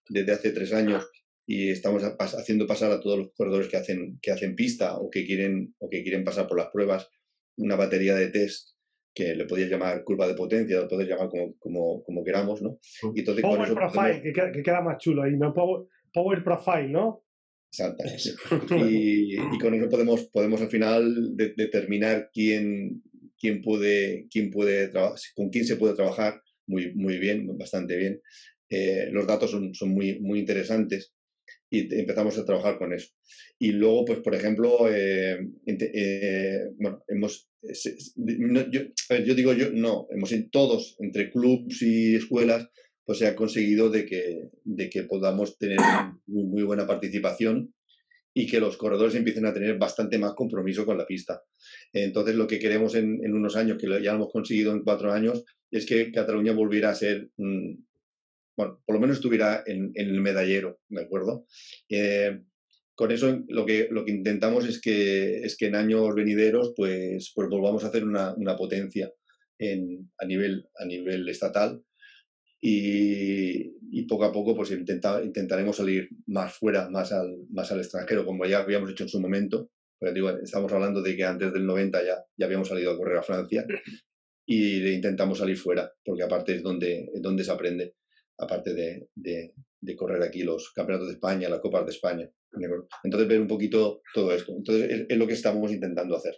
desde hace tres años y estamos haciendo pasar a todos los corredores que hacen, que hacen pista o que, quieren, o que quieren pasar por las pruebas una batería de test que le podéis llamar curva de potencia, lo podéis llamar como, como, como queramos, ¿no? Y entonces, power eso Profile, que, queda, que, queda, más chulo ahí, ¿no? Power, power Profile, ¿no? Exacto. [LAUGHS] y, y, con eso podemos, podemos al final de, determinar quién, quién puede, quién puede con quién se puede trabajar muy, muy bien, bastante bien. Eh, los datos son, son muy, muy interesantes y empezamos a trabajar con eso. Y luego, pues, por ejemplo, eh, eh, bueno, hemos, no, yo, yo, digo yo, no, hemos en todos, entre clubs y escuelas, pues se ha conseguido de que, de que podamos tener muy, muy buena participación y que los corredores empiecen a tener bastante más compromiso con la pista. Entonces, lo que queremos en, en unos años, que ya lo hemos conseguido en cuatro años, es que Cataluña volviera a ser, mmm, bueno, por lo menos estuviera en, en el medallero, ¿de acuerdo? Eh, con eso lo que, lo que intentamos es que, es que en años venideros pues, pues volvamos a hacer una, una potencia en, a, nivel, a nivel estatal y, y, poco a poco pues intenta, intentaremos salir más fuera, más al, más al extranjero, como ya habíamos hecho en su momento. Pero digo, estamos hablando de que antes del 90 ya, ya habíamos salido a correr a Francia [CLEARS THROAT] y intentamos salir fuera, porque aparte es donde, es donde se aprende, aparte de, de, de, correr aquí los campeonatos de España, las copas de España. Entonces ver un poquito todo esto. Entonces es, es lo que estamos intentando hacer.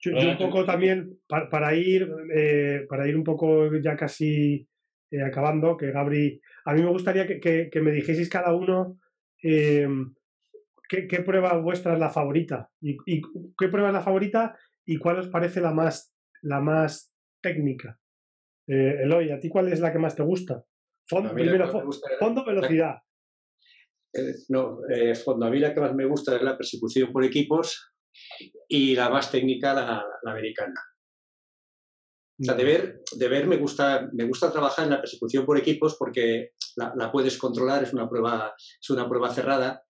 Yo, yo un poco también, para, para ir, eh, para ir un poco ya casi eh, acabando, que Gabri, a mí me gustaría que, que, que me dijeseis cada uno eh, ¿qué, qué, prueba vuestra es la favorita y, y, qué prueba es la favorita y cuál os parece la más la más técnica. Eh, Eloy, ¿a ti cuál es la que más te gusta? Fondo, primero, gusta fondo velocidad. Eh, no, eh, fondo. A mí la que más me gusta es la persecución por equipos y la más técnica, la, la americana. O sea, de ver, de ver me, gusta, me gusta trabajar en la persecución por equipos porque la, la puedes controlar, es una prueba, es una prueba cerrada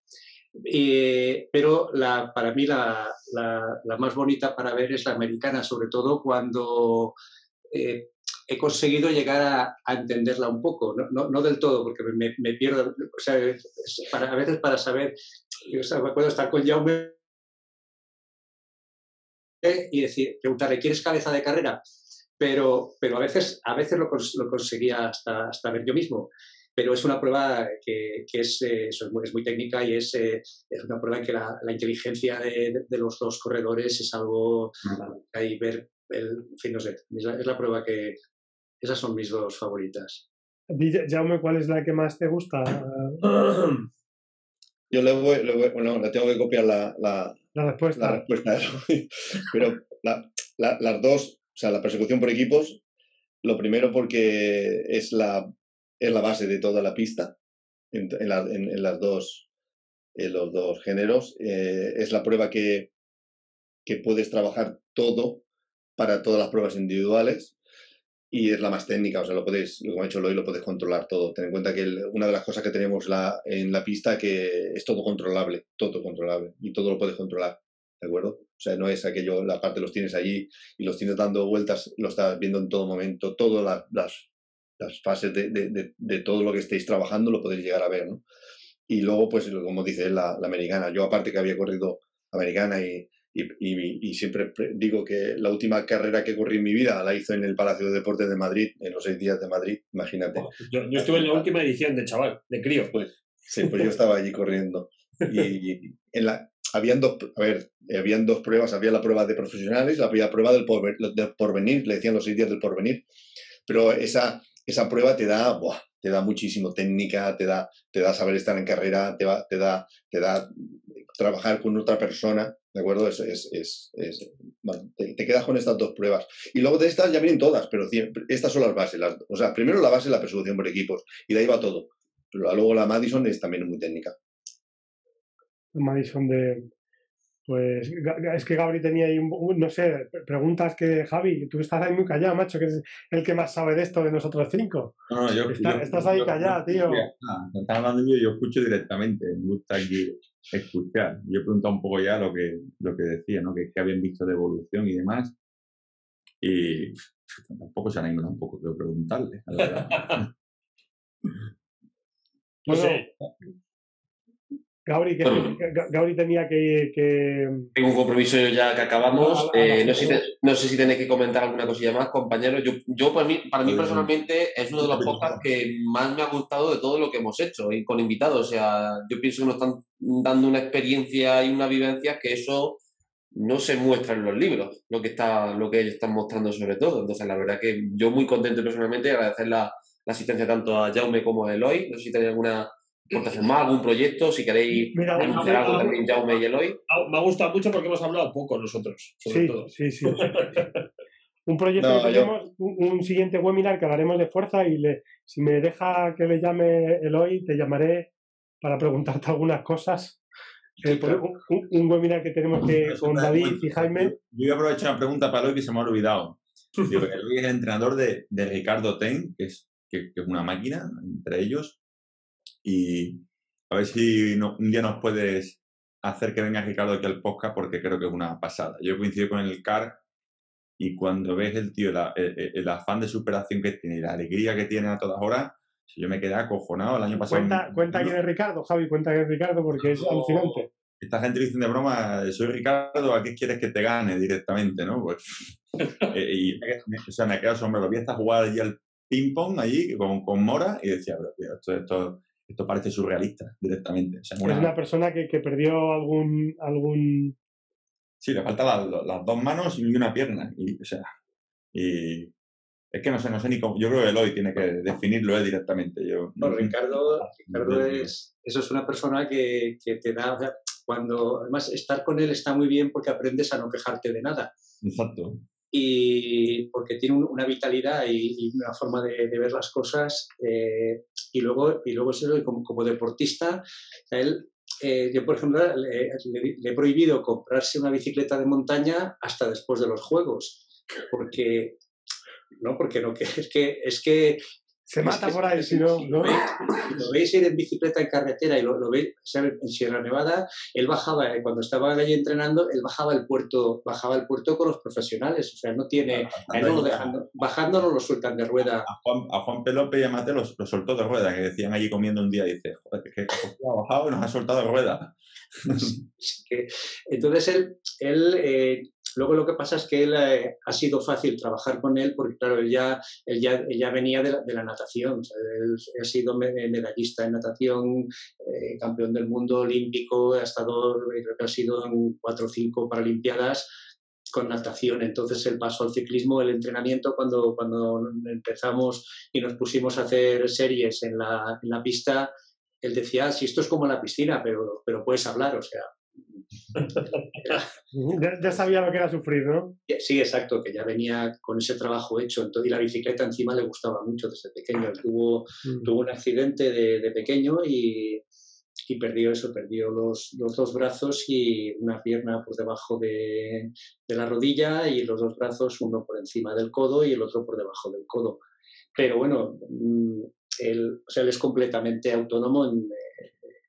eh, pero la, para mí la, la, la, más bonita para ver es la americana, sobre todo cuando eh, he conseguido llegar a, a, entenderla un poco, no, no, no del todo, porque me, me, pierdo, o sea, para, a veces para saber, yo o sea, me acuerdo estar con Jaume y decir, preguntarle, ¿quieres cabeza de carrera? Pero, pero a veces, a veces lo, lo conseguía hasta, hasta ver yo mismo pero es una prueba que, que es, eh, es, muy, es, muy, técnica y es, eh, es, una prueba en que la, la inteligencia de, de, los dos corredores es algo que hay ver, el, en fin, no sé, es la, es la, prueba que, esas son mis dos favoritas. Jaume, ¿cuál es la que más te gusta? [CLEARS THROAT] Yo le voy, le voy, bueno, le tengo que copiar la, la, la respuesta. La respuesta [LAUGHS] Pero las dos, o sea, la persecución por equipos, lo primero porque es la, es la base de toda la pista en, en, las dos, en los dos géneros. Eh, es la prueba que, que puedes trabajar todo para todas las pruebas individuales y es la más técnica, o sea, lo puedes, como ha hecho Loy, lo puedes controlar todo. Ten en cuenta que una de las cosas que tenemos la, en la pista que es todo controlable, todo controlable, y todo lo puedes controlar, ¿de acuerdo? O sea, no es aquello, la parte los tienes allí y los tienes dando vueltas, lo estás viendo en todo momento, todas las, las, fases de, de, de, todo lo que estéis trabajando lo podéis llegar a ver, ¿no? Y luego, pues, como dice la, la americana, yo aparte que había corrido americana y, y, siempre digo que la última carrera que corrí en mi vida la hizo en el Palacio de Deportes de Madrid, en los seis días de Madrid, imagínate. Yo, estuve en la última edición de chaval, de crío. Pues, sí, pues yo estaba allí corriendo. Y, en la, habían dos, a ver, habían dos pruebas, había la prueba de profesionales, la prueba del, porvenir, le decían los seis días del porvenir, pero esa, esa prueba te da, te da muchísimo técnica, te da, te da saber estar en carrera, te, va, te, da, te da trabajar con otra persona, ¿de acuerdo? Es, es, es, te, quedas con estas dos pruebas. Y luego de estas ya vienen todas, pero estas son las bases. Las, o sea, primero la base es la persecución por equipos, y de ahí va todo. Pero luego la Madison es también muy técnica. Madison de, pues es que Gabri tenía ahí, un, no sé, preguntas que Javi, tú estás ahí muy callado, macho, que es el que más sabe de esto de nosotros cinco. No, yo, estás ahí callado, tío. estás hablando de yo escucho directamente, me gusta aquí escuchar. Yo he preguntado un poco ya lo que, lo que decía, ¿no? Que, que habían visto de evolución y demás. Y tampoco se han ido un poco de preguntarle, la verdad. [LAUGHS] [LAUGHS] Gauri, que, tenía que, Tengo un compromiso ya que acabamos. Eh, no, sé si tenéis que comentar alguna cosilla más, compañeros. Yo, yo para mí, para mí personalmente es uno de los podcasts que más me ha gustado de todo lo que hemos hecho y con invitados. O sea, yo pienso que nos están dando una experiencia y una vivencia que eso no se muestra en los libros, lo que está, lo que ellos están mostrando sobre todo. Entonces, la verdad que yo muy contento personalmente agradecer la, la asistencia tanto a Jaume como a Eloy. No sé si tenéis alguna hacer más algún proyecto, si queréis hacer algo también Jaume y Eloy. Me ha gustado mucho porque hemos hablado poco nosotros, sobre sí, todo. Sí, sí. [LAUGHS] un proyecto que tenemos, un, siguiente webinar que hablaremos de fuerza y le, si me deja que le llame Eloy, te llamaré para preguntarte algunas cosas. Eh, un, webinar que tenemos que, con David y Jaime. Yo voy a aprovechar una pregunta para Eloy que se me ha olvidado. Eloy es el entrenador de, de Ricardo Ten, que es, que, que es una máquina entre ellos y a ver si un día nos puedes hacer que venga Ricardo aquí al podcast porque creo que es una pasada. Yo coincido con el CAR y cuando ves el tío, el, afán de superación que tiene y la alegría que tiene a todas horas, yo me quedé acojonado el año pasado. Cuenta, cuenta quién es Ricardo, Javi, cuenta quién es Ricardo porque es alucinante. Esta gente dice de broma, soy Ricardo, ¿a qué quieres que te gane directamente? ¿no? Pues, [LAUGHS] eh, y, o sea, me quedado asombrado. Vi hasta jugar allí al ping-pong allí con, con Mora y decía, pero esto, esto, esto parece surrealista directamente. Es una persona que, que, perdió algún, algún... Sí, le faltan las dos manos y una pierna. Y, o sea, y es que no sé, no sé ni cómo. Yo creo que Eloy tiene que definirlo él directamente. Yo, no, Ricardo, Ricardo es, eso es una persona que, que te da, cuando, además, estar con él está muy bien porque aprendes a no quejarte de nada. Exacto y porque tiene una vitalidad y, una forma de, ver las cosas eh, y luego y luego como, como deportista él eh, yo por ejemplo le, he prohibido comprarse una bicicleta de montaña hasta después de los juegos porque no porque no es que es que se mata por ahí, si no, ¿no? Lo veis ir en bicicleta en carretera y lo, lo veis en Sierra Nevada, él bajaba, eh, cuando estaba allí entrenando, él bajaba el puerto, bajaba el puerto con los profesionales, o sea, no tiene, no lo dejan, bajando no lo sueltan de rueda. A Juan, a Juan Pelope y a Mateo lo, soltó de rueda, que decían allí comiendo un día, dice, joder, que, ha bajado y nos ha soltado de rueda. [LAUGHS] Entonces él, él eh, Luego lo que pasa es que él eh, ha sido fácil trabajar con él porque, claro, él ya, él ya, ya venía de la, de la natación. él, ha sido medallista en natación, eh, campeón del mundo olímpico, ha estado, creo que ha sido en cuatro o cinco Paralimpiadas. con natación. Entonces el paso al ciclismo, el entrenamiento, cuando, cuando empezamos y nos pusimos a hacer series en la, en la pista, él decía, ah, si esto es como la piscina, pero, pero puedes hablar, o sea. Ya, sabía lo que era sufrir, ¿no? Sí, exacto, que ya venía con ese trabajo hecho. Entonces, y la bicicleta encima le gustaba mucho desde pequeño. tuvo, mm. tuvo un accidente de, de pequeño y, y perdió eso, perdió los, los, dos brazos y una pierna por debajo de, de, la rodilla y los dos brazos, uno por encima del codo y el otro por debajo del codo. Pero bueno, mm, él, o sea, él es completamente autónomo eh,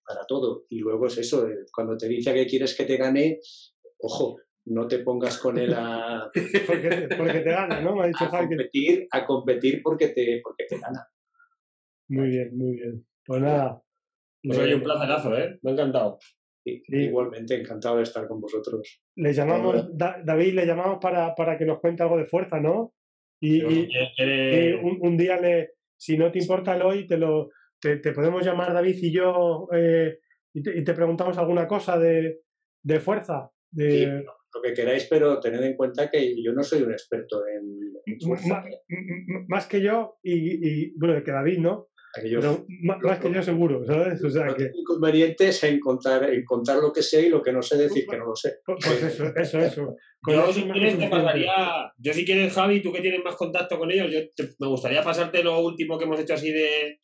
para todo. Y luego es eso, eh, cuando te dice que quieres que te gane, ojo, no te pongas con él a... [LAUGHS] porque, porque te gana, ¿no? Me ha dicho a, competir, a competir porque te, porque te gana. Muy bien, muy bien. Pues nada, pues oye, un placerazo, ¿eh? Me ha encantado. Igualmente, encantado de estar con vosotros. Le llamamos, David, le llamamos para, para, que nos cuente algo de fuerza, ¿no? Y, un, día, le, si no te importa, hoy te, lo, te, podemos llamar David y yo eh, y, te, preguntamos alguna cosa de, de fuerza. De... lo que queráis, pero tened en cuenta que yo no soy un experto en, fuerza. Más, que yo y, y, bueno, que David, ¿no? Pero más, que yo seguro, ¿sabes? O sea, que... inconveniente es en contar, lo que sé y lo que no sé decir que no lo sé. Pues, pues eso, eso, eso. [LAUGHS] yo, si quieres, te pasaría, yo si quieres, Javi, tú que tienes más contacto con ellos, yo me gustaría pasarte lo último que hemos hecho así de,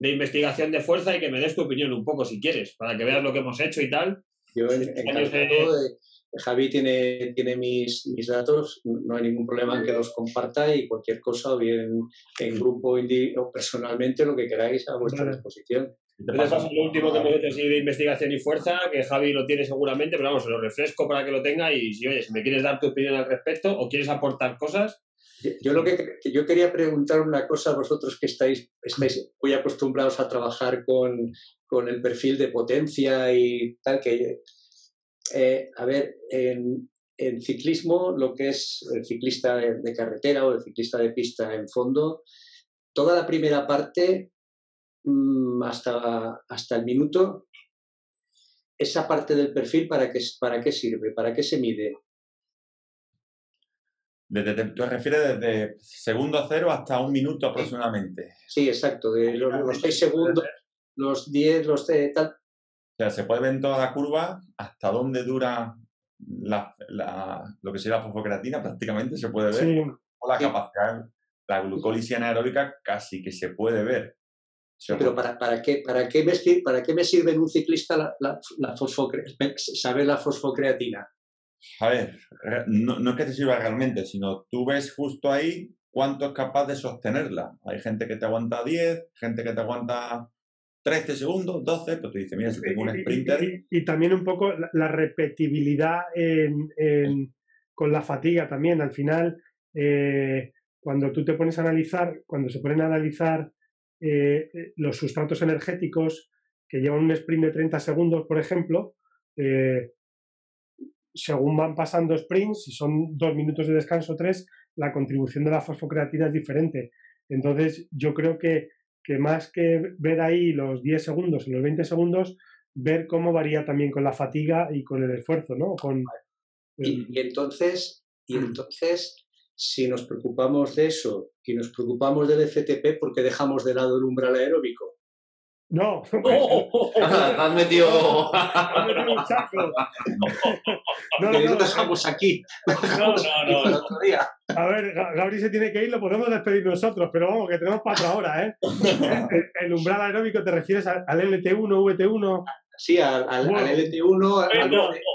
de, investigación de fuerza y que me des tu opinión un poco, si quieres, para que veas lo que hemos hecho y tal. Yo encantado de, Javi tiene, tiene mis, mis datos, no hay ningún problema en que los comparta y cualquier cosa, o bien en grupo o personalmente, lo que queráis a vuestra disposición. Te paso lo último que hemos hecho así de investigación y fuerza, que Javi lo tiene seguramente, pero vamos, se lo refresco para que lo tenga y si, oye, si me quieres dar tu opinión al respecto o quieres aportar cosas. Yo lo que, yo quería preguntar una cosa a vosotros que estáis, estáis muy acostumbrados a trabajar con, con el perfil de potencia y tal, que eh, a ver, en, ciclismo, lo que es el ciclista de, carretera o el ciclista de pista en fondo, toda la primera parte mm, hasta, hasta el minuto, esa parte del perfil, ¿para qué, para qué sirve? ¿Para qué se mide? Desde, ¿Tú refieres desde segundo a cero hasta un minuto aproximadamente? Sí, exacto. De los, los 6 segundos, los 10, los de tal, o sea, se puede ver en toda la curva hasta dónde dura la, lo que sería la fosfocreatina, prácticamente se puede ver. O la capacidad, la glucólisis anaeróbica casi que se puede ver. pero para, para, qué, para, qué me, ¿para qué me sirve en un ciclista la, la, la [LAUGHS] saber la fosfocreatina? A ver, no, no es que te sirva realmente, sino tú ves justo ahí cuánto es capaz de sostenerla. Hay gente que te aguanta 10, gente que te aguanta 13 segundos, 12, pues te dice, mira, si tengo un sprinter. Y, también un poco la, repetibilidad con la fatiga también. Al final, eh, cuando tú te pones a analizar, cuando se ponen a analizar eh, los sustratos energéticos que llevan un sprint de 30 segundos, por ejemplo, eh, según van pasando sprints, si son dos minutos de descanso, tres, la contribución de la fosfocreatina es diferente. Entonces, yo creo que que más que ver ahí los 10 segundos y los 20 segundos, ver cómo varía también con la fatiga y con el esfuerzo, ¿no? Con, y, entonces, y entonces, si nos preocupamos de eso y nos preocupamos del FTP, ¿por qué dejamos de lado el umbral aeróbico? No. [LAUGHS] has metido. [LAUGHS] no, no, no, dejamos aquí. No, no, no. A ver, Gabri se tiene que ir, lo podemos despedir nosotros, pero vamos, que tenemos cuatro horas, ¿eh? [LAUGHS] El, umbral aeróbico, ¿te refieres al, LT1, VT1? Sí, al, al, LT1. Al,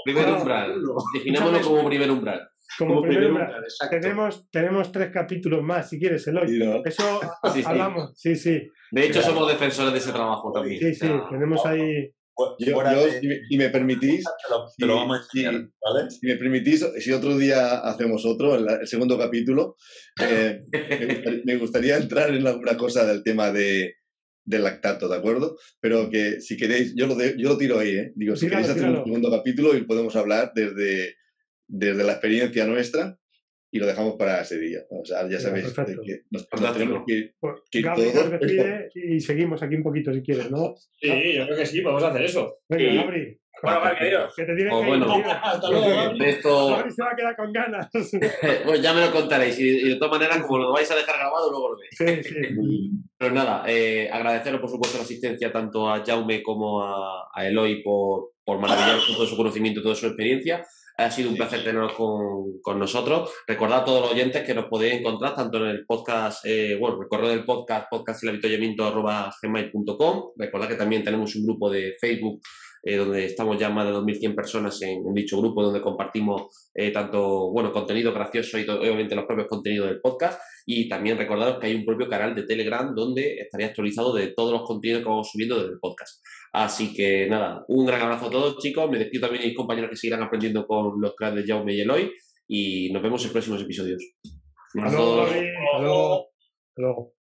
primer umbral. Definámoslo como primer umbral. Como, primer umbral. tenemos, tenemos tres capítulos más, si quieres, Eloy. Eso [LAUGHS] hablamos, sí, sí. De hecho, somos defensores de ese trabajo también. Sí, sí, tenemos ahí. Yo, si, me, permitís, te lo, vamos a si, ¿vale? si me permitís, si otro día hacemos otro, el, segundo capítulo, eh, [LAUGHS] me, gustaría, entrar en alguna cosa del tema de, del lactato, ¿de acuerdo? Pero que si queréis, yo lo, yo lo tiro ahí, ¿eh? Digo, si queréis hacer un segundo capítulo y podemos hablar desde, desde la experiencia nuestra y lo dejamos para ese día. O sea, ya sabéis que nos, tenemos que, pues, que Gabri despide y seguimos aquí un poquito si quieres, ¿no? Sí, yo creo que sí, vamos a hacer eso. Venga, Gabri. Bueno, vale, adiós. Que te tienes Pues que bueno. [LAUGHS] Hasta luego. De esto, se va a quedar con ganas. [LAUGHS] sí, pues ya me lo contaréis. Y, y de todas maneras, como lo vais a dejar grabado, luego lo veis. sí. [LAUGHS] Pero nada, eh, agradeceros por supuesto la asistencia tanto a Jaume como a, a Eloy por, por maravillarnos con todo su conocimiento y toda su experiencia. Ha sido un placer teneros con, con nosotros. Recordad a todos los oyentes que nos podéis encontrar tanto en el podcast, eh, bueno, el correo del podcast, podcastilavitollamiento.gmail.com. Recordad que también tenemos un grupo de Facebook eh, donde estamos ya más de 2.100 personas en, en dicho grupo, donde compartimos eh, tanto, bueno, contenido gracioso y obviamente los propios contenidos del podcast. Y también recordaros que hay un propio canal de Telegram donde estaría actualizado de todos los contenidos que vamos subiendo desde el podcast. Así que nada, un gran abrazo a todos, chicos. Me despido también de mis compañeros que seguirán aprendiendo con los cracks de Jaume y Eloy. Y nos vemos en próximos episodios. Hasta luego, Gaby. Hasta luego. Hasta luego.